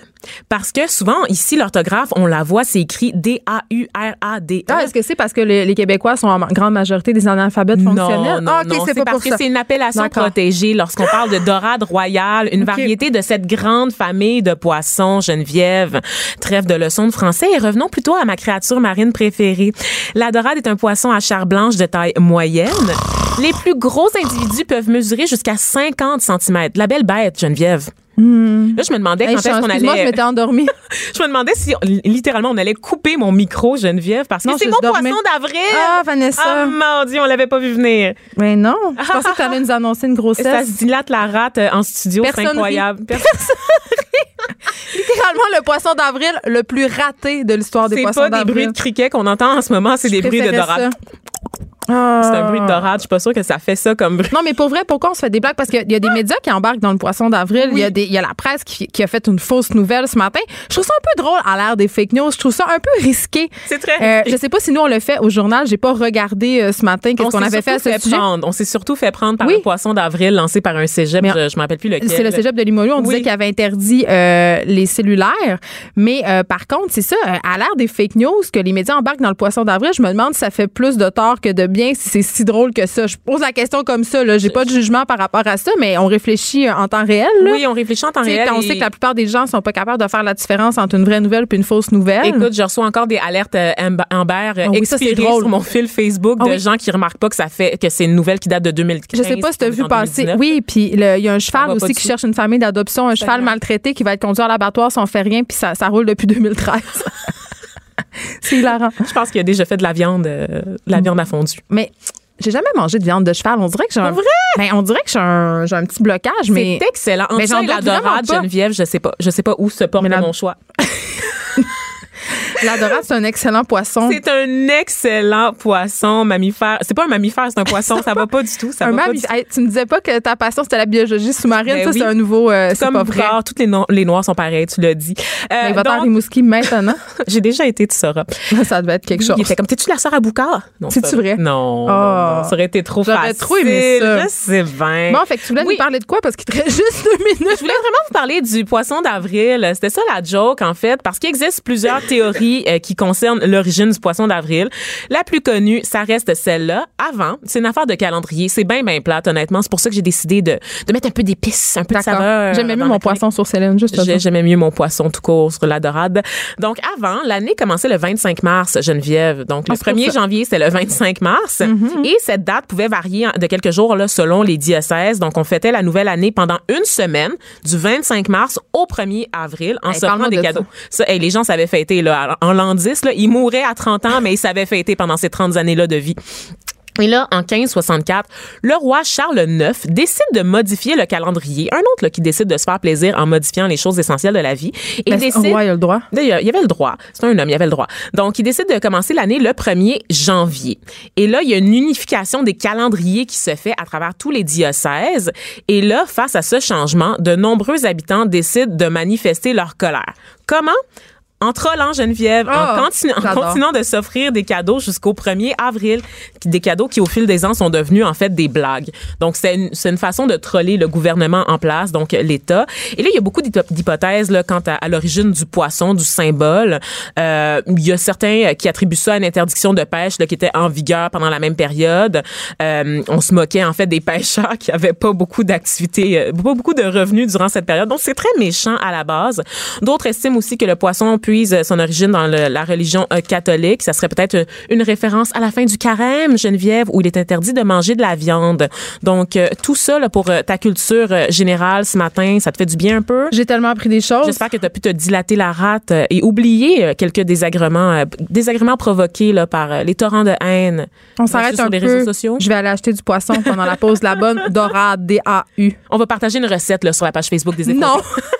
parce que souvent, ici, l'orthographe, on la voit, c'est écrit D-A-U-R-A-D-E. Ah, est-ce que c'est parce que les, les Québécois sont en grande majorité des analphabètes fonctionnels? Non, non, ah, ok, non, c'est parce que c'est une appellation protégée lorsqu'on parle de dorade royale, une variété de cette grande famille de poissons, Geneviève. Trêve de leçons de français et revenons plutôt à ma créature marine préférée. La dorade est un poisson à chair blanche de taille moyenne. Les plus gros individus peuvent mesurer jusqu'à 50 cm. La belle bête, Geneviève. Là, je me demandais Hmm. Hey, quand est-ce qu'on excuse-moi, je allait. m'étais endormie. Je me demandais si littéralement on allait couper mon micro, Geneviève, parce que c'est je mon dormais. poisson d'avril. Ah, Vanessa. Ah, mon Dieu, on l'avait pas vu venir. Mais non, je pensais que tu allais nous annoncer une Ça grossesse. se dilate la rate euh, en studio, c'est Personne incroyable. Littéralement le poisson d'avril le plus raté de l'histoire des C'est poissons pas des d'avril. bruits de criquet qu'on entend en ce moment, c'est des bruits de dorade. Ah. C'est un bruit de dorade, je suis pas sûre que ça fait ça comme bruit. Non, mais pour vrai, pourquoi on se fait des blagues? Parce qu'il y a des médias qui embarquent dans le poisson d'avril. Il, y a y la presse qui, qui a fait une fausse nouvelle ce matin. Je trouve ça un peu drôle à l'ère des fake news. Je trouve ça un peu risqué. C'est très Euh, risqué. je sais pas si nous, on le fait au journal. J'ai pas regardé euh, ce matin qu'est-ce On qu'on avait fait à ce sujet. prendre. On s'est surtout fait prendre par Oui. un poisson d'avril lancé par un cégep, Mais- je, je me rappelle plus lequel. C'est le cégep de Limoilou. On Oui. disait qu'il avait interdit euh, les cellulaires. Mais euh, par contre, c'est ça, euh, à l'ère des fake news, que les médias embarquent dans le poisson d'avril, je me demande si ça fait plus de tort que de bien, si c'est si drôle que ça. Je pose la question comme ça. Là. J'ai pas de jugement par rapport à ça, mais on réfléchit euh, en temps réel. Là. Oui, on réfléchit en temps réel. quand on sait que la plupart des gens sont pas capables de faire la différence entre une vraie nouvelle puis une fausse nouvelle. Écoute, je reçois encore des alertes euh, Amb- Amber euh, Ah oui, ça, c'est drôle. sur mon fil Facebook Ah de oui. gens qui remarquent pas que ça fait que c'est une nouvelle qui date de 2015. je sais pas si tu as vu passer. 2019. Oui, puis il y a un cheval aussi qui cherche une famille d'adoption, un cheval maltraité qui va être conduit à l'abattoir si on fait rien, puis ça, ça roule depuis 2013. c'est hilarant. Je pense qu'il a déjà fait de la viande, euh, de la viande à fondu. Mais j'ai jamais mangé de viande de cheval. On dirait que j'ai un, vrai? Ben, on dirait que j'ai un, j'ai un petit blocage, mais C'est excellent. En Mais j'en la dorade. Geneviève, je sais pas. Je sais pas où se porte mon choix. la dorade, c'est un excellent poisson. C'est un excellent poisson mammifère. C'est pas un mammifère, c'est un poisson. ça va pas du tout. Ça un va pas du tout. Hey, tu me disais pas que ta passion c'était la biologie sous-marine, Ben ça oui. c'est un nouveau, euh, c'est pas vrai. Toutes les, no- les noirs sont pareils, tu l'as dit. Euh, Mais il va donc, Rimouski maintenant. j'ai déjà été, tu sauras. ça devait être quelque chose. Il était comme, t'es-tu la sœur à Boucard? Non, C'est-tu vrai? Non, Ah. non, ça aurait été trop facile. trop aimé ça. Sais bien. Bon, fait que tu voulais Oui. nous parler de quoi? Parce qu'il te reste juste deux minutes. Je voulais vraiment vous parler du poisson d'avril. C'était ça la joke, en fait, parce qu'il existe plusieurs théories euh, qui concernent l'origine du poisson d'avril. La plus connue, ça reste celle-là. Avant, c'est une affaire de calendrier. C'est bien, bien plate, honnêtement. C'est pour ça que j'ai décidé de, de mettre un peu d'épices, un peu de saveur. J'aimais mieux mon poisson sur Céline, juste J'aimais mieux mon poisson tout court sur la dorade. Donc, avant, l'année commençait le 25 mars, Geneviève. Donc, le Ah, c'est pour 1er ça. Mm-hmm. janvier, c'était le 25 mars. Et cette date pouvait varier de quelques jours là, selon les diocèses. Donc, on fêtait la nouvelle année pendant une semaine, du 25 mars au 1er avril, en Hey, parle-moi des de cadeaux. Ça, hey, les gens savaient fêter. Là, en l'an 10, là, ils mouraient à 30 ans, mais ils savaient fêter pendant ces 30 années-là de vie. Et là, en 1564, le roi Charles IX décide de modifier le calendrier. Un autre là, qui décide de se faire plaisir en modifiant les choses essentielles de la vie. Et Ben, décide... ouais, il a le droit. D'ailleurs, il y avait le droit. C'est un homme, il y avait le droit. Donc, il décide de commencer l'année le 1er janvier. Et là, il y a une unification des calendriers qui se fait à travers tous les diocèses. Et là, face à ce changement, de nombreux habitants décident de manifester leur colère. Comment? En trollant Geneviève, en, continu- en j'adore. continuant de s'offrir des cadeaux jusqu'au 1er avril, des cadeaux qui au fil des ans sont devenus en fait des blagues. Donc c'est une, une façon de troller le gouvernement en place, donc l'État. Et là il y a beaucoup d'hypo- d'hypothèses là quant à, à l'origine du poisson, du symbole. Euh, il y a certains euh, qui attribuent ça à une interdiction de pêche là, qui était en vigueur pendant la même période. Euh, on se moquait en fait des pêcheurs qui avaient pas beaucoup d'activités, euh, pas beaucoup de revenus durant cette période. Donc c'est très méchant à la base. D'autres estiment aussi que le poisson peut puise son origine dans le- la religion euh, catholique. Ça serait peut-être euh, une référence à la fin du carême, Geneviève, où il est interdit de manger de la viande. Donc, euh, tout ça là, pour euh, ta culture euh, générale ce matin, ça te fait du bien un peu? J'ai tellement appris des choses. J'espère que tu as pu te dilater la rate euh, et oublier euh, quelques désagréments, euh, désagréments provoqués là, par euh, les torrents de haine. On s'arrête sur les peu. réseaux sociaux. Je vais aller acheter du poisson pendant la pause de la bonne dorade, D-A-U. On va partager une recette là, sur la page Facebook des effrontés. Non.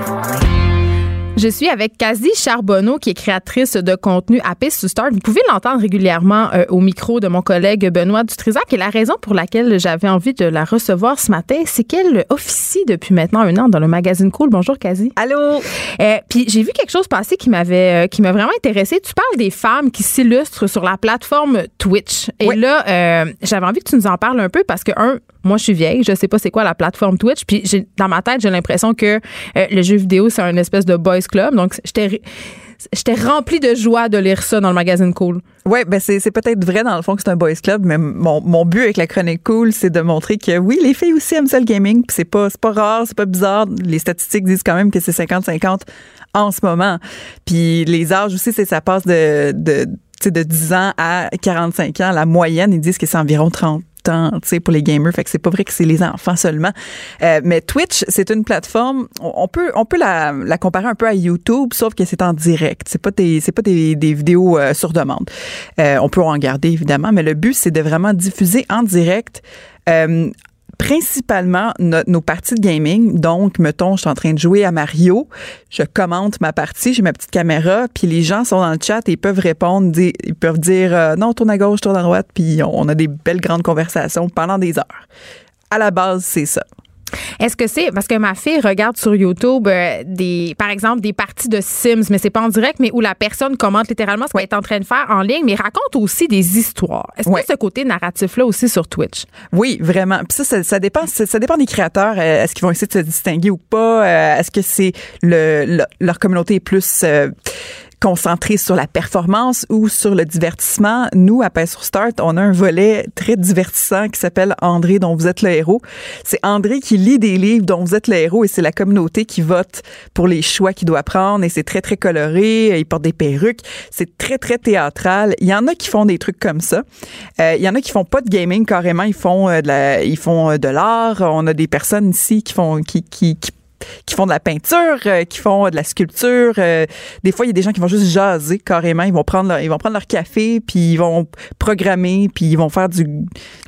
Je suis avec Kazi Charbonneau, qui est créatrice de contenu à Piste to Start. Vous pouvez l'entendre régulièrement euh, au micro de mon collègue Benoît Dutrisac. Et la raison pour laquelle j'avais envie de la recevoir ce matin, c'est qu'elle officie depuis maintenant un an dans le magazine Cool. Bonjour, Kazi. Allô? Euh, Puis j'ai vu quelque chose passer qui m'avait euh, qui m'a vraiment intéressée. Tu parles des femmes qui s'illustrent sur la plateforme Twitch. Et Oui. là, euh, j'avais envie que tu nous en parles un peu parce que un, moi je suis vieille, je sais pas c'est quoi la plateforme Twitch. Puis dans ma tête, j'ai l'impression que euh, le jeu vidéo c'est un espèce de boys club. Donc j'étais J'étais remplie de joie de lire ça dans le magazine Cool. Ouais, ben c'est c'est peut-être vrai dans le fond que c'est un boys club, mais mon, mon but avec la chronique cool, c'est de montrer que oui, les filles aussi aiment ça le gaming, puis c'est pas c'est pas rare, c'est pas bizarre. Les statistiques disent quand même que c'est 50-50 en ce moment. Puis les âges aussi, c'est ça passe de de de 10 ans à 45 ans. La moyenne, ils disent que c'est environ 30 tu sais, pour les gamers. Fait que c'est pas vrai que c'est les enfants seulement. Euh, mais Twitch, c'est une plateforme, on peut, on peut la, la comparer un peu à YouTube, sauf que c'est en direct. C'est pas des, c'est pas des, des vidéos euh, sur demande. Euh, on peut en garder évidemment, mais le but c'est de vraiment diffuser en direct. Principalement no- nos parties de gaming. Donc, mettons, je suis en train de jouer à Mario, je commente ma partie, j'ai ma petite caméra, puis les gens sont dans le chat et ils peuvent répondre, ils peuvent dire euh, non, tourne à gauche, tourne à droite, puis on, on a des belles grandes conversations pendant des heures. À la base, c'est ça. Est-ce que c'est parce que ma fille regarde sur YouTube euh, des par exemple des parties de Sims mais c'est pas en direct mais où la personne commente littéralement ce qu'elle est en train de faire en ligne mais raconte aussi des histoires. Est-ce Ouais. que ce côté narratif là aussi sur Twitch? Oui, vraiment. Puis ça, ça, ça dépend, ça, ça dépend des créateurs. Euh, Est-ce qu'ils vont essayer de se distinguer ou pas? Euh, Est-ce que c'est le, le- leur communauté est plus euh, concentrée sur la performance ou sur le divertissement? Nous, à Paix sur Start, on a un volet très divertissant qui s'appelle André dont vous êtes le héros. C'est André qui lit des livres dont vous êtes le héros et c'est la communauté qui vote pour les choix qu'il doit prendre et c'est très, très coloré. Il porte des perruques. C'est très, très théâtral. Il y en a qui font des trucs comme ça. Euh, il y en a qui font pas de gaming carrément, ils font euh, de la, ils font euh, de l'art. On a des personnes ici qui font qui qui, qui qui font de la peinture, euh, qui font de la sculpture. euh, des fois, il y a des gens qui vont juste jaser carrément. Ils vont prendre leur, ils vont prendre leur café, puis ils vont programmer, puis ils vont faire du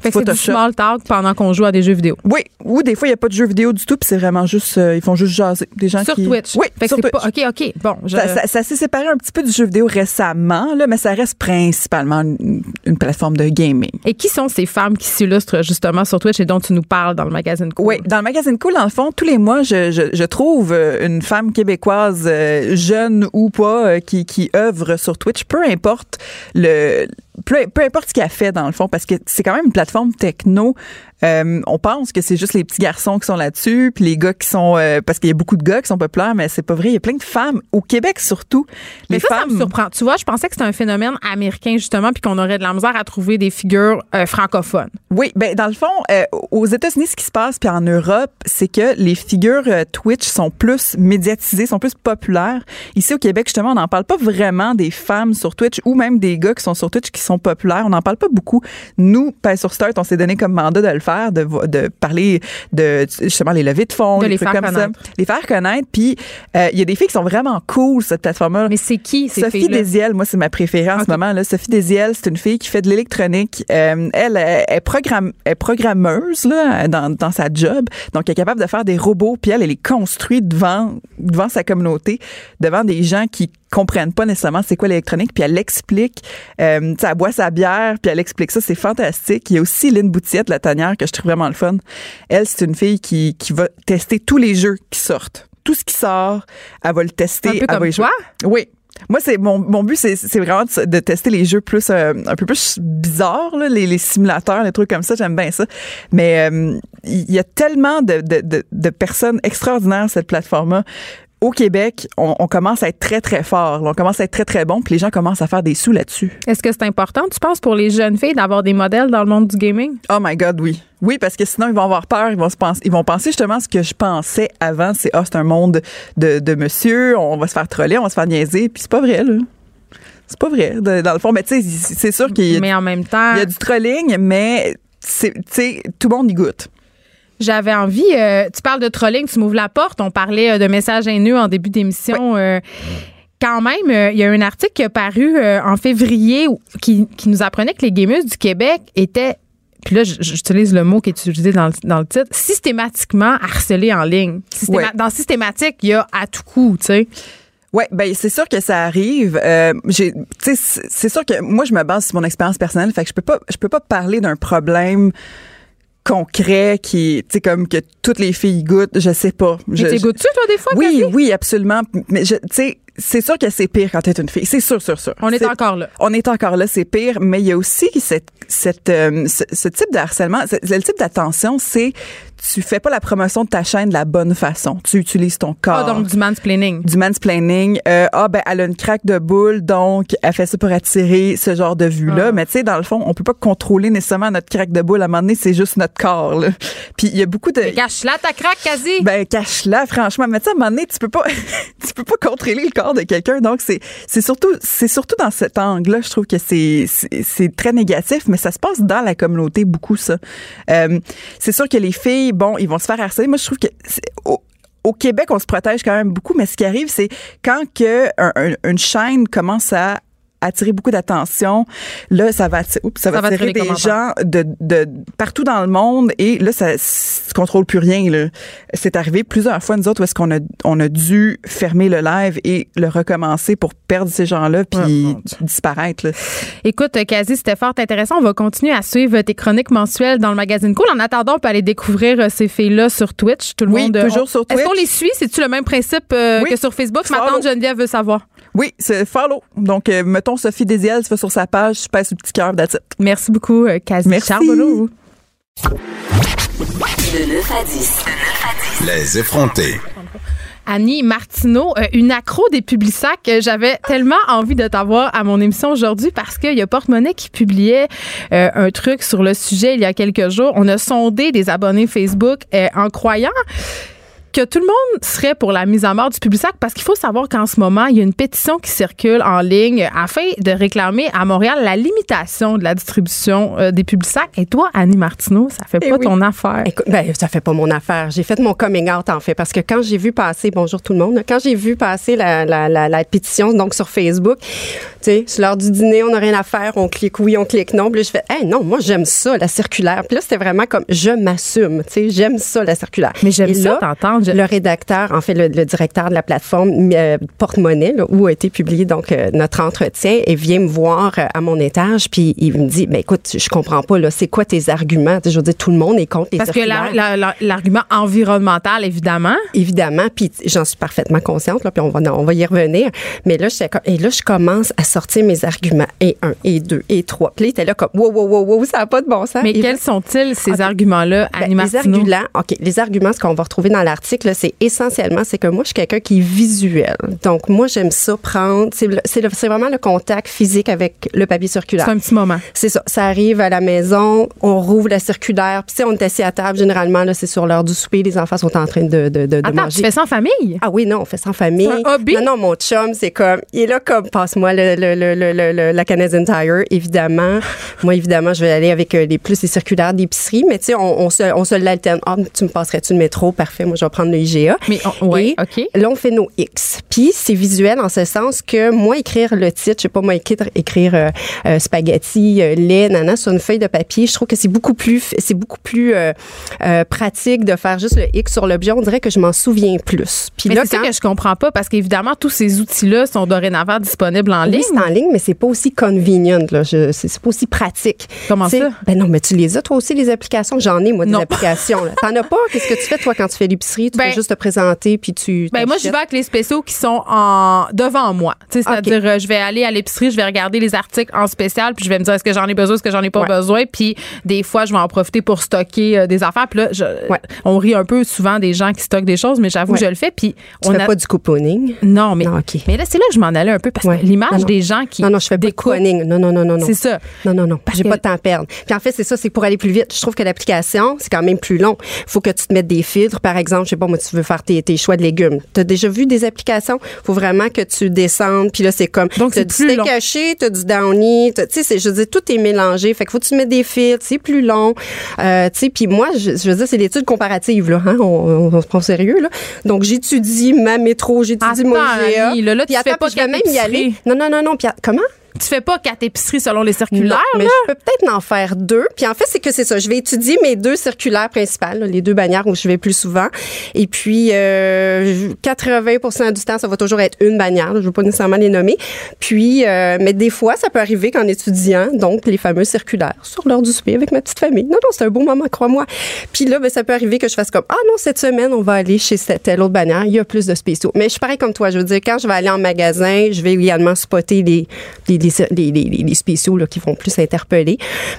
Fait que c'est du Photoshop. small talk pendant qu'on joue à des jeux vidéo. Oui, ou des fois, il n'y a pas de jeu vidéo du tout, puis c'est vraiment juste, euh, ils font juste jaser. Des gens Sur qui... Twitch. Oui, Fait sur Twitch. pas OK OK. Bon, je- Ça, ça- ça s'est séparé un petit peu du jeu vidéo récemment, là, mais ça reste principalement une, une plateforme de gaming. Et qui sont ces femmes qui s'illustrent justement sur Twitch et dont tu nous parles dans le magazine Cool? Oui, dans le magazine Cool, dans le fond, tous les mois, je, je, je trouve euh, une femme québécoise, euh, jeune ou pas, euh, qui, qui œuvre sur Twitch, peu importe le peu, peu importe ce qu'elle fait dans le fond, parce que c'est quand même une plateforme techno. Euh, on pense que c'est juste les petits garçons qui sont là-dessus, puis les gars qui sont euh, parce qu'il y a beaucoup de gars qui sont populaires, mais c'est pas vrai. Il y a plein de femmes au Québec surtout. Mais Les ça, ça femmes. me surprend. Tu vois, je pensais que c'était un phénomène américain, justement, puis qu'on aurait de la misère à trouver des figures euh, francophones. Oui, ben dans le fond, euh, aux États-Unis, ce qui se passe, puis en Europe, c'est que les figures euh, Twitch sont plus médiatisées, sont plus populaires. Ici au Québec, justement, on n'en parle pas vraiment des femmes sur Twitch ou même des gars qui sont sur Twitch qui sont populaires. On n'en parle pas beaucoup. Nous, pas sur Start, on s'est donné comme mandat de le faire, de, parler de justement les levées de fonds, De les trucs faire comme connaître. ça, les faire connaître. Puis euh, il y a des filles qui sont vraiment cool cette plateforme-là. Mais c'est qui, ces Sophie? Desiel, moi, c'est ma préférée en ce moment. Là. Sophie Desiel, c'est une fille qui fait de l'électronique. Euh, elle, elle est, programme, elle est programmeuse là, dans, dans sa job. Donc, elle est capable de faire des robots. Puis elle, elle est construite devant, devant sa communauté, devant des gens qui comprennent pas nécessairement c'est quoi l'électronique. Puis elle l'explique. Euh, elle boit sa bière, puis elle explique ça. C'est fantastique. Il y a aussi Lynn Boutiette, la tanière, que je trouve vraiment le fun. Elle, c'est une fille qui, qui va tester tous les jeux qui sortent. Tout ce qui sort, elle va le tester. Un peu comme toi? Oui. Moi, c'est mon, mon but, c'est, c'est vraiment de, de tester les jeux plus euh, un peu plus bizarres, là, les, les simulateurs, les trucs comme ça. J'aime bien ça. Mais euh, il y a tellement de, de, de, de personnes extraordinaires cette plateforme-là. Au Québec, on, on commence à être très, très fort. On commence à être très, très bon, puis les gens commencent à faire des sous là-dessus. Est-ce que c'est important, tu penses, pour les jeunes filles d'avoir des modèles dans le monde du gaming? Oh my God, oui. Oui, parce que sinon, ils vont avoir peur. Ils vont, se penser, ils vont penser justement ce que je pensais avant. C'est, ah, c'est un monde de, de monsieur. On va se faire troller, on va se faire niaiser. Puis c'est pas vrai, là. C'est pas vrai, dans le fond. Mais tu sais, c'est sûr qu'il y a, Mais en même temps, il y a du trolling, mais c'est, tu sais, tout le monde y goûte. J'avais envie. euh, tu parles de trolling, tu m'ouvres la porte. On parlait euh, de messages haineux en début d'émission. euh, quand même, euh, il y a un article qui a paru en février où- qui, qui nous apprenait que les gameuses du Québec étaient, puis là, j'utilise le mot qui est utilisé dans le, dans le titre, systématiquement harcelées en ligne. Systéma-. Dans systématique, il y a à tout coup, tu sais. Ouais, ben c'est sûr que ça arrive. Euh, j'ai, c'est sûr que moi je me base sur mon expérience personnelle, fait que je peux pas, je peux pas parler d'un problème concret qui, tu sais, comme que toutes les filles goûtent. Je sais pas. Je- t'es je- goûtes-tu, toi, des fois? Oui, oui, absolument. Mais je- tu sais, c'est sûr que c'est pire quand t'es une fille. C'est sûr, sûr, sûr. On est encore là. On est encore là, c'est pire. Mais il y a aussi cette, cette, euh, ce, ce type de harcèlement, ce- le type d'attention, c'est tu fais pas la promotion de ta chaîne de la bonne façon. Tu utilises ton corps Ah, donc du mansplaining. du mansplaining. Euh, ah ben elle a une craque de boule, donc elle fait ça pour attirer ce genre de vue-là. Ah. Mais tu sais, dans le fond, on peut pas contrôler nécessairement notre craque de boule. À un moment donné, c'est juste notre corps. Là. Puis il y a beaucoup de Cache-la ta craque, quasi. ben cache-la, franchement. Mais tu sais, à un moment donné, tu peux pas, tu peux pas contrôler le corps de quelqu'un. Donc c'est, c'est surtout, c'est surtout dans cet angle-là, je trouve que c'est, c'est, c'est très négatif. Mais ça se passe dans la communauté beaucoup ça. Euh, c'est sûr que les filles, bon, ils vont se faire harceler. Moi, je trouve que au, Québec, on se protège quand même beaucoup, mais ce qui arrive, c'est quand que un- un- une chaîne commence à attirer beaucoup d'attention, là, ça va, oups, ça va Ça va attirer des gens de, de partout dans le monde et là, ça, tu contrôles plus rien. Là. C'est arrivé plusieurs fois, nous autres, où est-ce qu'on a, on a dû fermer le live et le recommencer pour perdre ces gens-là puis Ah, mon Dieu. disparaître. Là. Écoute, Quasi, c'était fort intéressant. On va continuer à suivre tes chroniques mensuelles dans le magazine Cool. En attendant, on peut aller découvrir euh, ces filles-là sur Twitch. Tout le Oui, monde. euh, toujours on- sur Est-ce qu'on Twitch. les suit? C'est-tu le même principe euh, Oui. que sur Facebook? Ma tante Geneviève veut savoir. Oui, c'est follow. Donc, euh, mettons Sophie Désiel, tu vas sur sa page, tu passes le petit cœur, that's it. Merci beaucoup, euh, Quasi Merci. Charbonneau. De 9 à 10. Les effrontés. Annie Martineau, euh, une accro des Publisacs. Euh, J'avais tellement envie de t'avoir à mon émission aujourd'hui parce qu'il y a Porte-Monnaie qui publiait euh, un truc sur le sujet il y a quelques jours. On a sondé des abonnés Facebook euh, en croyant que tout le monde serait pour la mise à mort du Publisac parce qu'il faut savoir qu'en ce moment, il y a une pétition qui circule en ligne afin de réclamer à Montréal la limitation de la distribution euh, des Publisacs. Et toi, Annie Martineau, ça fait Eh pas oui. ton affaire. Écoute, ben, ça fait pas mon affaire. J'ai fait mon coming out, en fait, parce que quand j'ai vu passer, bonjour tout le monde, quand j'ai vu passer la, la, la, la pétition, donc sur Facebook, tu sais, c'est l'heure du dîner, on n'a rien à faire, on clique oui, on clique non. Puis là, je fais, hey, non, moi, j'aime ça, la circulaire. Puis là, c'était vraiment comme, je m'assume, tu sais, j'aime ça, la circulaire. Mais j'aime ça. Je- Le rédacteur, en fait, le, le directeur de la plateforme euh, Porte-Monnaie, où a été publié donc euh, notre entretien, et vient me voir euh, à mon étage, puis il me dit, ben écoute, je comprends pas, là, c'est quoi tes arguments? Je veux dire, tout le monde est contre les Parce que la- circulaires. la- la- l'argument environnemental, évidemment. Évidemment, puis j'en suis parfaitement consciente, là, puis on va, on va y revenir. Mais là, comme- et là, je commence à sortir mes arguments, et un, et deux, et trois. Puis là, il était là comme, wow, wow, wow, wow, ça n'a pas de bon sens. Mais Et quels sont-ils, ces arguments-là, ben, les arguments, OK, les arguments, ce qu'on va retrouver dans l'article, c'est essentiellement, c'est que moi, je suis quelqu'un qui est visuel. Donc, moi, j'aime ça prendre, c'est vraiment le contact physique avec le papier circulaire. C'est un petit moment. C'est ça. Ça arrive à la maison, on rouvre la circulaire. Puis, tu sais, on est assis à table. Généralement, là, c'est sur l'heure du souper. Les enfants sont en train de, de, de, de Attends, manger. tu fais ça en famille? Ah oui, non, on fait ça en famille. Un hobby? Non, non, mon chum, c'est comme, il est là comme, passe-moi le, le, le, le, le- le- la Canadian Tire, évidemment. Moi, évidemment, je vais aller avec euh, les plus les circulaires d'épicerie, mais tu sais, on, on se, on se l'alterne. Ah, tu me passerais-tu le métro? Parfait, moi, je vais prendre le IGA. Mais, on- ouais, Et. Là, on fait nos X. Puis, c'est visuel en ce sens que moi, écrire le titre, je sais pas, moi, écrire, écrire euh, euh, spaghetti, euh, lait, nana, sur une feuille de papier, je trouve que c'est beaucoup plus, c'est beaucoup plus euh, euh, pratique de faire juste le X sur l'objet. On dirait que je m'en souviens plus. Puis Mais là, c'est ça que je comprends pas parce qu'évidemment, tous ces outils-là sont dorénavant disponibles en ligne. Oui, c'est en ligne, mais c'est pas aussi convenient. Là. C'est pas aussi pratique. Comment Tu sais, ça? Ben non, mais tu les as toi aussi les applications? J'en ai moi des Non. applications. T'en as pas? Qu'est-ce que tu fais toi quand tu fais l'épicerie? Tu Ben- peux juste te présenter puis tu. Ben moi, je vais avec les spéciaux qui sont en devant moi. C'est-à-dire, euh, je vais aller à l'épicerie, je vais regarder les articles en spécial, puis je vais me dire est-ce que j'en ai besoin, est-ce que j'en ai pas Ouais. besoin. Puis des fois, je vais en profiter pour stocker euh, des affaires. Puis là, je- Ouais. on rit un peu souvent des gens qui stockent des choses, mais j'avoue Ouais. que je le fais. Puis on fais a pas du couponing? non, mais Non, ok. mais là, c'est là que je m'en allais un peu parce que l'image des gens qui Non, non, je fais pas de couponing. Non, non, non, non, c'est ça. Non, non, non. J'ai que- pas de temps à perdre. Puis en fait, c'est ça, c'est pour aller plus vite. Je trouve que l'application, c'est quand même plus long. faut que tu te mettes des filtres. Par exemple, je moi, tu veux faire tes, tes choix de légumes. Tu as déjà vu des applications? faut vraiment que tu descendes. Puis là, c'est comme. Donc, c'est plus long. haché, tu as du downy. Tu sais, je veux dire, tout est mélangé. Fait que faut que tu mettes des filtres. C'est plus long. Euh, tu sais, puis moi, je, je veux dire, c'est l'étude comparative, là. Hein? On, on, on se prend au sérieux, là. Donc, j'étudie ma métro, j'étudie mon. Annie, là, là, tu fais pas je vais même y aller. Non, non, non, non. Puis comment? Tu fais pas quatre épiceries selon les circulaires. Non, mais là? je peux peut-être en faire deux. Puis en fait, c'est que c'est ça. Je vais étudier mes deux circulaires principales, les deux bannières où je vais plus souvent. Et puis, euh, 80 du temps, ça va toujours être une bannière. Je veux pas nécessairement les nommer. Puis, euh, mais des fois, ça peut arriver qu'en étudiant, donc les fameux circulaires, sur l'heure du souper avec ma petite famille. Non, non, c'est un beau moment, crois-moi. Puis là, ben, ça peut arriver que je fasse comme, ah non, cette semaine, on va aller chez cette telle autre bannière. Il y a plus de spéciaux. Mais je suis pareil comme toi. Je veux dire, quand je vais aller en magasin, je vais également spotter les, les, les, les, les- les spéciaux là, qui vont plus interpeller.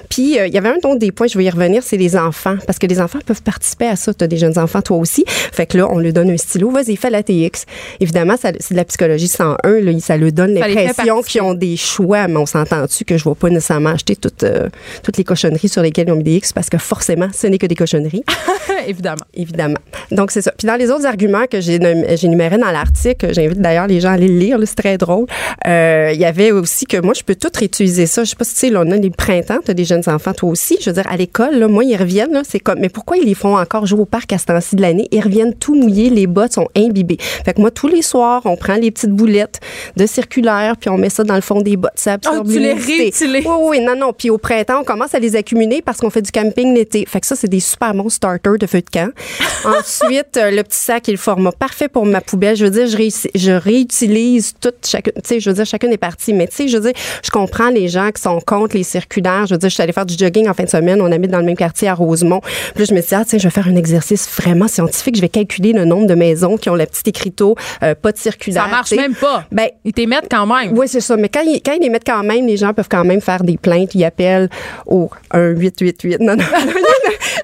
Puis, euh, il y avait un don des points, je vais y revenir, c'est les enfants. Parce que les enfants peuvent participer à ça. Tu as des jeunes enfants, toi aussi. Fait que là, on lui donne un stylo. Vas-y, fais la TX. Évidemment, ça- c'est de la psychologie 101. Là, ça lui donne l'impression qu'ils ont des choix. Mais on s'entend-tu que je ne vais pas nécessairement acheter toutes, euh, toutes les cochonneries sur lesquelles ils ont mis des X parce que forcément, ce n'est que des cochonneries. Évidemment. Évidemment. Donc, c'est ça. Puis dans les autres arguments que j'énumérais dans l'article, j'invite d'ailleurs les gens à aller le lire, c'est très drôle. Euh, Il y avait aussi que moi, je peux tout réutiliser ça. Je sais pas si tu sais, là, on a les printemps, tu as des jeunes enfants, toi aussi. Je veux dire, à l'école, là, moi, ils reviennent, là, c'est comme, mais pourquoi ils les font encore jouer au parc à ce temps-ci de l'année? Ils reviennent tout mouillés, les bottes sont imbibées. Fait que moi, tous les soirs, on prend les petites boulettes de circulaire, puis on met ça dans le fond des bottes. Ça absorbe Ah, tu les réutilises. Oui, oui, non, non. Puis au printemps, on commence à les accumuler parce qu'on fait du camping l'été. Fait que ça, c'est des super bons starters de feu de camp. Ensuite, euh, le petit sac est le format parfait pour ma poubelle. Je veux dire, je, réutilise toute chacune. Tu sais, je veux dire, chacune est partie. Mais tu sais, je veux dire, je comprends les gens qui sont contre les circulaires. Je veux dire, je suis allée faire du jogging en fin de semaine. On habite dans le même quartier à Rosemont. Puis là, je me suis dit, ah, tiens, je vais faire un exercice vraiment scientifique. Je vais calculer le nombre de maisons qui ont le petit écriteau, euh, pas de circulaire. Ça marche même pas. Ben, Ils t'émettent quand même. oui, c'est ça. Mais quand ils, quand ils les mettent quand même, les gens peuvent quand même faire des plaintes. Ils appellent au 1-888. Non, non,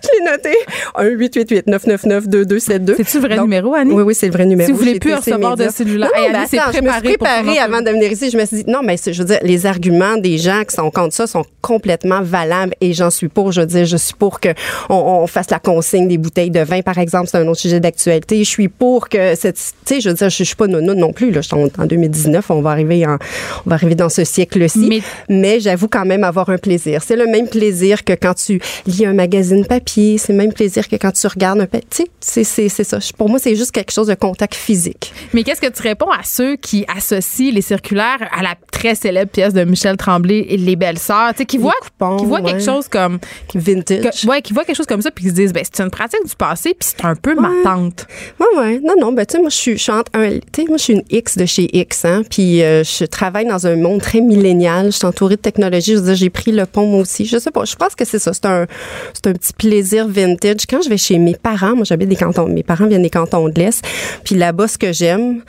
je l'ai noté. 1-888-999-2272. C'est-tu le vrai Donc, numéro, Annie? Oui, oui, c'est le vrai numéro. Si vous voulez plus recevoir de cellulaire. Hey, ben attends, je me suis préparée avant de venir ici. Je me suis dit, non, mais c'est- je veux dire, les arguments des gens qui sont contre ça sont complètement valables et j'en suis pour. Je veux dire, je suis pour que on, on fasse la consigne des bouteilles de vin, par exemple. C'est un autre sujet d'actualité. Je suis pour que cette, tu sais, je veux dire, je, je suis pas nono non plus. Là, Je suis en, en 2019, on va arriver en, on va arriver dans ce siècle-ci. Mais- Mais, j'avoue quand même avoir un plaisir. C'est le même plaisir que quand tu lis un magazine papier. C'est le même plaisir que quand tu regardes un, tu sais, c'est, c'est, c'est ça. Pour moi, c'est juste quelque chose de contact physique. Mais qu'est-ce que tu réponds à ceux qui associent les circulaires à la très célèbre pièce de Michel Tremblay et Les Belles Sœurs, tu sais, qui voient, coupons, qui voient ouais. quelque chose comme, Vintage. que- ouais, qui voient quelque chose comme ça puis qui se disent, ben c'est une pratique du passé puis c'est un peu ma tante. Ouais, ouais. Non, non. Ben, tu sais, moi, je suis, je suis entre un, tu sais, moi, je suis une X de chez X, hein. Puis, euh, je travaille dans un monde très millénial. Je suis entourée de technologie. Je veux dire, j'ai pris le pont, moi aussi. Je sais pas. Je pense que c'est ça. C'est un, c'est un petit plaisir vintage. Quand je vais chez mes parents, moi, j'habite des cantons, mes parents viennent des cantons de l'Est. Puis là-bas, ce que j'aime,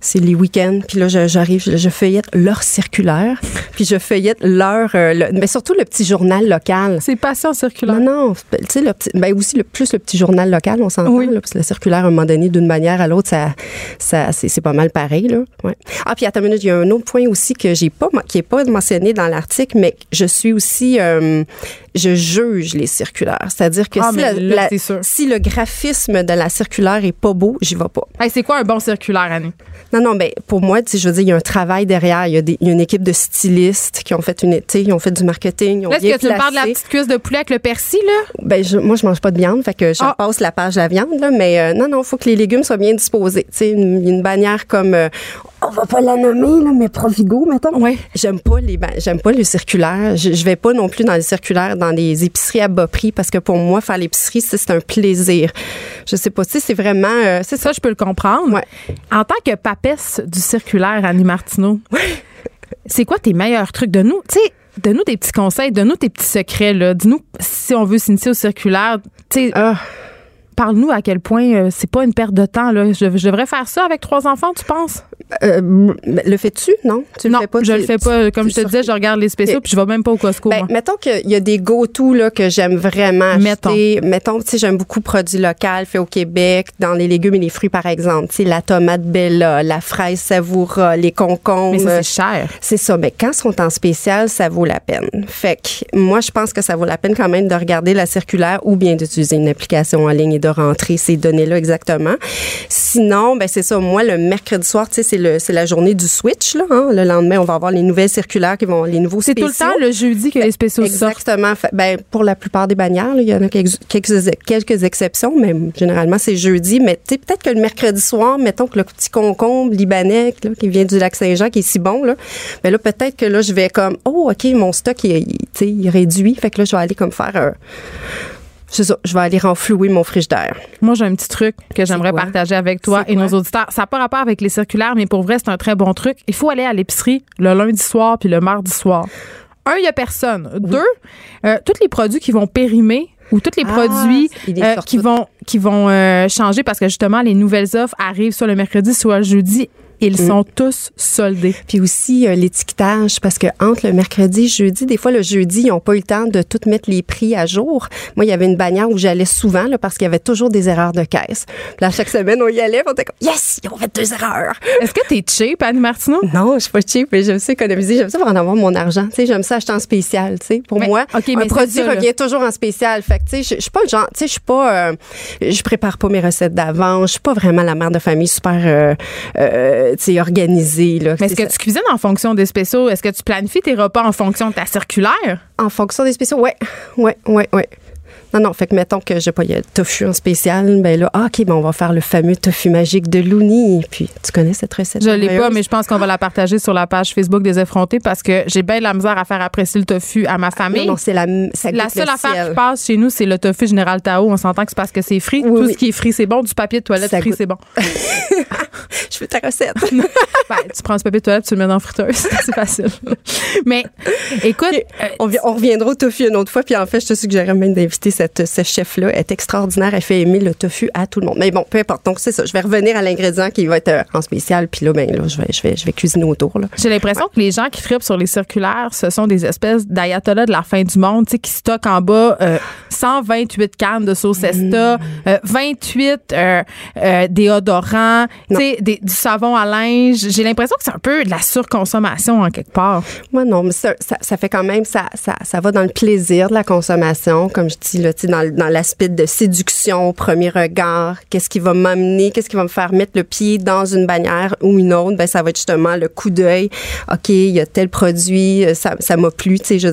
c'est les week-ends. Puis là, j'arrive, je, je feuillette leur circulaire. puis je feuillette leur, euh, mais surtout le petit journal local. C'est passion circulaire. Non, non. Tu sais, le petit, ben aussi, le, plus le petit journal local, on s'entend. Oui. Là, parce que le circulaire, à un moment donné, d'une manière à l'autre, ça, ça, c'est, c'est pas mal pareil. Là. Ouais. Ah, puis attends une minute, il y a un autre point aussi que j'ai pas, qui est pas mentionné dans l'article, mais je suis aussi, euh, je juge les circulaires. C'est-à-dire que Ah, si, là, la- le graphisme de la circulaire est pas beau, j'y vais pas. Hey, c'est quoi un bon circulaire, Annie? Non, non, ben pour moi, je veux dire, il y a un travail derrière. Il y a, y une équipe de stylistes qui ont fait une, ils ont fait du marketing. Ils ont Là, est-ce que tu me parles de la petite cuisse de poulet avec le persil, là? Ben, je, moi, je mange pas de viande, fait que j'en Ah. passe la page de la viande, là, mais euh, non, non, il faut que les légumes soient bien disposés. Tu sais, une, une bannière comme, euh, on va pas la nommer, là, mais Provigo, mettons. Ouais. J'aime pas les, ban- j'aime pas le circulaire. Je, je vais pas non plus dans les circulaires, dans les épiceries à bas prix, parce que pour moi, faire l'épicerie, c'est c'est un plaisir. Je sais pas, sais, c'est vraiment, euh, c'est ça. Ça, je peux le comprendre. Ouais. En tant que papesse du circulaire, Annie Martineau, c'est quoi tes meilleurs trucs? De nous? Tu sais, donne-nous des petits conseils, donne-nous tes petits secrets, là. Dis-nous si on veut s'initier au circulaire. Tu sais, Ah. Parle-nous à quel point euh, c'est pas une perte de temps. Là. Je, je devrais faire ça avec trois enfants, tu penses? Euh, le fais-tu? Non? Tu non, le fais pas? je Tu- le fais pas. Comme je te disais, je regarde les spéciaux puis je vais même pas au Costco. Ben, mettons qu'il y a des go-to que j'aime vraiment Mettons. acheter. Mettons, tu sais, j'aime beaucoup produits locaux faits au Québec, dans les légumes et les fruits, par exemple. Tu sais, la tomate Bella, la fraise Savoura, les concombres. Mais ça, c'est cher. C'est ça. Mais quand ils sont en spécial, ça vaut la peine. Fait que moi, je pense que ça vaut la peine quand même de regarder la circulaire ou bien d'utiliser une application en ligne et de rentrer ces données-là exactement. Sinon, ben c'est ça. Moi, le mercredi soir, tu sais, c'est le c'est la journée du switch là. hein. Le lendemain, on va avoir les nouvelles circulaires qui vont les nouveaux C'est tout le temps le jeudi que les spéciaux sortent. Exactement. Fait- Ben, pour la plupart des bannières, là, il y en a quelques, quelques, quelques exceptions, mais généralement, c'est jeudi. Mais tu sais, peut-être que le mercredi soir, mettons que le petit concombre libanais là, qui vient du lac Saint-Jean, qui est si bon, là, ben là, peut-être que là, je vais comme, oh, OK, mon stock, il, il réduit. Fait que là, je vais aller comme faire un... C'est ça, je vais aller renflouer mon frigidaire. Moi, j'ai un petit truc que j'aimerais partager avec toi et nos auditeurs. Ça n'a pas rapport avec les circulaires, mais pour vrai, c'est un très bon truc. Il faut aller à l'épicerie le lundi soir puis le mardi soir. Un, il n'y a personne. Deux, euh, tous les produits qui vont périmer ou tous les Ah, produits euh, qui vont qui vont euh, changer parce que justement les nouvelles offres arrivent soit le mercredi soit le jeudi ils Mm. sont tous soldés. Puis aussi euh, l'étiquetage, parce que entre le mercredi et jeudi, des fois le jeudi, ils n'ont pas eu le temps de tout mettre les prix à jour. Moi, il y avait une bannière où j'allais souvent là, parce qu'il y avait toujours des erreurs de caisse. Puis là, chaque semaine, on y allait, on était comme Yes, ils ont fait deux erreurs. Est-ce que t'es cheap, Annie Martineau? Non, je suis pas cheap, mais j'aime ça économiser, j'aime ça pour en avoir mon argent. Tu sais, j'aime ça acheter en spécial. Tu sais, pour Mais, moi, OK, mais un produit ça, revient toujours en spécial. Fait que tu sais, je je suis pas le genre, tu sais, je suis pas, euh, je prépare pas mes recettes d'avance. Je suis pas vraiment la mère de famille super, euh, euh, organisée là. Mais est-ce que ça. tu cuisines en fonction des spéciaux? Est-ce que tu planifies tes repas en fonction de ta circulaire? En fonction des spéciaux, ouais, ouais, ouais, ouais. Non, non, fait que mettons que j'ai pas, il y a le tofu en spécial, ben là, ah, OK, ben on va faire le fameux tofu magique de Looney. Puis, tu connais cette recette? Je l'ai pas, mais je pense qu'on va la partager sur la page Facebook des effrontés parce que j'ai bien de la misère à faire apprécier le tofu à ma famille. Non, non, c'est la, seule le affaire qui passe chez nous, c'est le tofu général Tao. On s'entend que c'est parce que c'est frit. Oui, Tout oui. ce qui est frit, c'est bon. Du papier de toilette Ça frit, c'est bon. Je veux ta recette. Ben, tu prends ce papier de toilette, tu le mets dans la friteuse. c'est facile. Mais écoute, euh, on, on reviendra au tofu une autre fois. Puis en fait, je te suggérerais même d'inviter cette, ce chef-là. Est extraordinaire. Elle fait aimer le tofu à tout le monde. Mais bon, peu importe. Donc, c'est ça. Je vais revenir à l'ingrédient qui va être euh, en spécial. Puis là, ben, là, je vais, je vais, je vais cuisiner autour. Là. J'ai l'impression que les gens qui frippent sur les circulaires, ce sont des espèces d'ayatollahs de la fin du monde, qui stockent en bas euh, 128 cannes de sauce Esta, euh, 28 euh, euh, déodorants, des- du savon à linge. J'ai l'impression que c'est un peu de la surconsommation en quelque part. Moi, non, mais ça, ça, ça fait quand même, ça, ça, ça va dans le plaisir de la consommation, comme je dis, dans, l'aspect de séduction au premier regard. Qu'est-ce qui va m'amener, qu'est-ce qui va me faire mettre le pied dans une bannière ou une autre? Ben, ça va être justement le coup d'œil. OK, il y a tel produit, euh, ça, ça m'a plu, tu sais, je.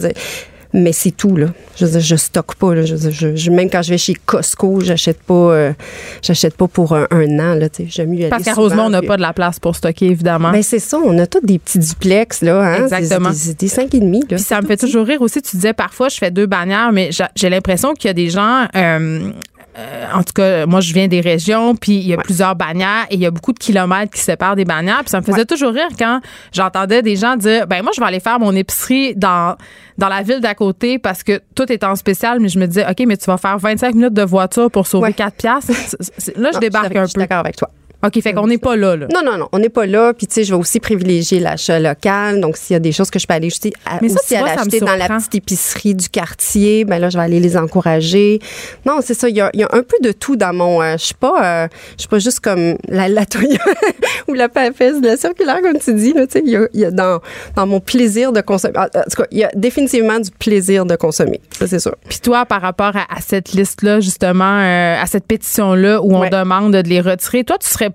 Mais c'est tout, là. Je veux dire, je stocke pas, là. Je même quand je vais chez Costco, j'achète pas, euh, j'achète pas pour un, un an, là. J'aime mieux aller Parce qu'à Rosemont, on n'a pas de la place pour stocker, évidemment. ben c'est ça, on a tous des petits duplex là, hein, Exactement. Des, des, des cinq et demi là. Puis ça me fait toujours rire aussi. Tu disais parfois, je fais deux bannières, mais j'a- j'ai l'impression qu'il y a des gens. euh, euh, en tout cas, moi, je viens des régions, puis il y a plusieurs bannières et il y a beaucoup de kilomètres qui séparent des bannières. Puis ça me faisait toujours rire quand j'entendais des gens dire ben moi, je vais aller faire mon épicerie dans, dans la ville d'à côté parce que tout est en spécial. Mais je me disais, OK, mais tu vas faire 25 minutes de voiture pour sauver Ouais. 4 piastres. Là, je Non, débarque un Je suis peu. d'accord avec toi. OK, fait qu'on n'est pas là, là. Non, non, non, on n'est pas là. Puis, tu sais, je vais aussi privilégier l'achat local. Donc, s'il y a des choses que je peux aller à, Mais ça, aussi vois, aller acheter dans la petite épicerie du quartier, ben là, je vais aller les encourager. Non, c'est ça. Il y a, il y a un peu de tout dans mon. euh, je suis pas, euh, je suis pas juste comme la, la ou la papesse de la circulaire, comme tu dis. Là, tu sais, il y a, il y a dans, dans mon plaisir de consommer. En en tout cas, il y a définitivement du plaisir de consommer. Ça, c'est sûr. Puis toi, par rapport à, à cette liste-là, justement, euh, à cette pétition-là où on Ouais. demande de les retirer, toi, tu serais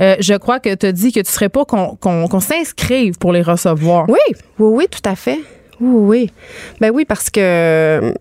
euh, je crois que tu as dit que tu serais pas qu'on s'inscrive pour les recevoir. Oui, oui, oui, tout à fait. Oui, oui. Ben oui, parce que.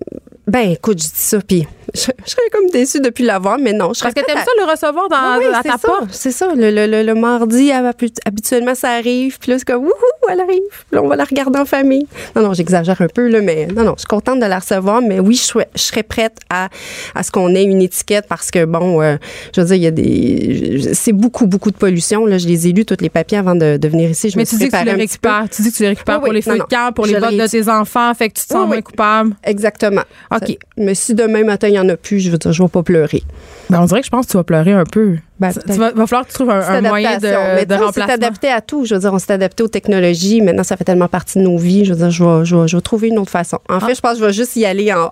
Ben écoute, je dis ça, puis je, je serais comme déçue depuis l'avoir, mais non. Je serais Parce que t'aimes à- ça le recevoir dans, Oui, oui, à ta ça, porte. C'est ça. Le, le, le, le mardi, habi- habituellement, ça arrive. Puis là, c'est comme, wouhou, elle arrive. Puis là, on va la regarder en famille. Non, non, j'exagère un peu, là, mais non, non, je suis contente de la recevoir. Mais oui, je, serais- je serais prête à, à ce qu'on ait une étiquette parce que, bon, euh, je veux dire, il y a des. C'est beaucoup, beaucoup de pollution. Là, je les ai lus, tous les papiers avant de, de venir ici. Je Mais me tu suis dis que tu les récupères. Tu dis que tu les récupères Oui, pour les feux de camp, pour les votes de tes enfants, fait que tu te sens moins coupable. Exactement. OK. Mais si demain matin, il n'y en a plus, je veux dire, je vais pas pleurer. Ben, on dirait que je pense que tu vas pleurer un peu. Ben, tu vas, va falloir que tu trouves un, moyen de, de remplacement. C'est adapté à tout. Je veux dire, on s'est adapté aux technologies. Maintenant, ça fait tellement partie de nos vies. Je veux dire, je vais, je vais, je vais trouver une autre façon. En Ah. fait, je pense que je vais juste y aller en,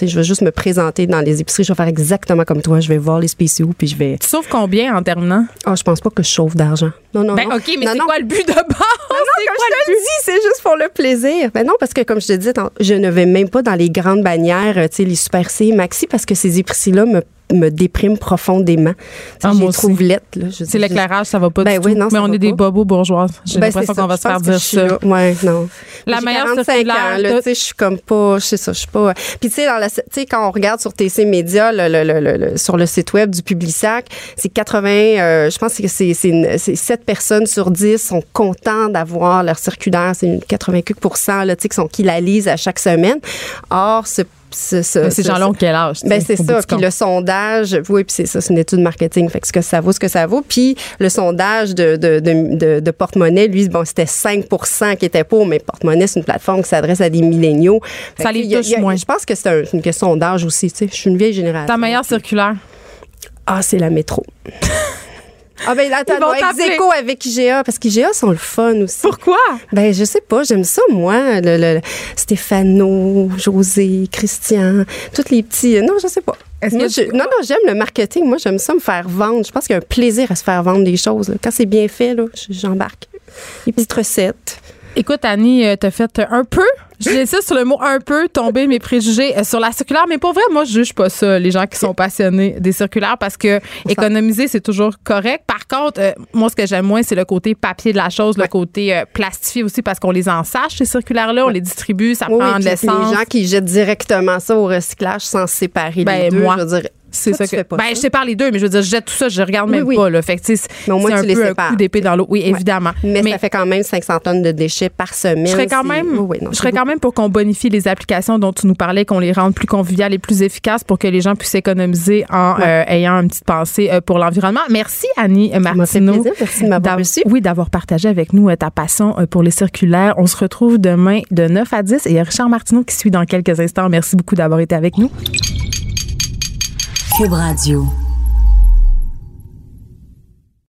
je vais juste me présenter dans les épiceries. Je vais faire exactement comme toi. Je vais voir les spéciaux puis je vais. Tu sauves combien en terminant? Ah, je pense pas que je chauffe d'argent. Non, non, Ben, non. OK, mais c'est quoi le but de base? Non, comme je te le dis, c'est juste pour le plaisir. Ben non, parce que comme je te dis, je ne vais même pas dans les grandes bannières, tu sais, les Super C, Maxi, parce que ces épiceries-là me, me dépriment profondément. Ah, je les trouve lettres, C'est l'éclairage, ça va pas Ben du oui, tout. non, mais on est des bobos bourgeoises. J'ai Ben, l'impression qu'on va se faire dire ça. là. Ouais, non. La meilleure 45 circulaire, ans, là, tu sais, je suis comme pas, je sais ça, je suis pas. Puis tu sais, dans la, tu sais, quand on regarde sur TC Média, le, le, le, sur le site web du Publisac, c'est 80, euh, je pense que c'est c'est une- c'est 7 personnes sur 10 sont contents d'avoir leur circulaire, c'est une 80 là, tu sais, qui sont qui la lisent à chaque semaine. Or, ce, ce, ce- Mais ces ce- gens-là ont quel âge? ben c'est ça. Puis le sondage, oui, puis c'est ça, c'est une étude marketing. Fait que ce que ça vaut, ce que ça vaut. Puis le sondage de, de, de, Porte-Monnaie, lui, bon, c'était 5% qui étaient pour, mais Porte-Monnaie, c'est une plateforme qui s'adresse à des milléniaux. Fait Ça les il y a- touche il y a- moins. Je pense que c'est un- c'est une question d'âge aussi. Tu sais, je suis une vieille génération. Ta meilleure circulaire? Ah, c'est la métro. Ah ben attends, Ils vont non, ex t'appeler. aequo avec IGA parce qu'IGA sont le fun aussi. Pourquoi? Ben, je sais pas, j'aime ça, moi. Le, le- le- Stéphano, José, Christian, tous les petits. euh, Non, je sais pas. Moi, je- non, non, j'aime le marketing. Moi, j'aime ça me faire vendre. Je pense qu'il y a un plaisir à se faire vendre des choses. là. Quand c'est bien fait, là, j'embarque. Les petites recettes. Écoute, Annie, euh, t'as fait un peu, j'insiste sur le mot un peu, tomber mes préjugés euh, sur la circulaire. Mais pour vrai, moi, je juge pas ça, les gens qui sont passionnés des circulaires, parce que économiser, c'est toujours correct. Par contre, euh, moi, ce que j'aime moins, c'est le côté papier de la chose, le côté euh, plastifié aussi, parce qu'on les ensache, ces circulaires-là, on les distribue, ça Oui, prend oui, de puis les l'essence. gens qui jettent directement ça au recyclage sans séparer Ben, les deux, moi, je veux dire, C'est ça que. fais pas Ben, ça. je sépare les deux, mais je veux dire, je jette tout ça, je regarde même oui. pas, là. Fait que, Mais au moins, c'est tu un les peu un sépares. coup d'épée dans l'eau. Oui, Ouais. évidemment. Mais, ça fait quand même 500 tonnes de déchets par semaine. Je serais quand même, Oui, oui, non, je serais quand même pour qu'on bonifie les applications dont tu nous parlais, qu'on les rende plus conviviales et plus efficaces pour que les gens puissent économiser en euh, ayant une petite pensée euh, pour l'environnement. Merci Annie Martineau. Merci de m'avoir reçu. Oui, d'avoir partagé avec nous euh, ta passion pour les circulaires. On se retrouve demain de 9 à 10 et il y a Richard Martineau qui suit dans quelques instants. Merci beaucoup d'avoir été avec nous. Cube Radio.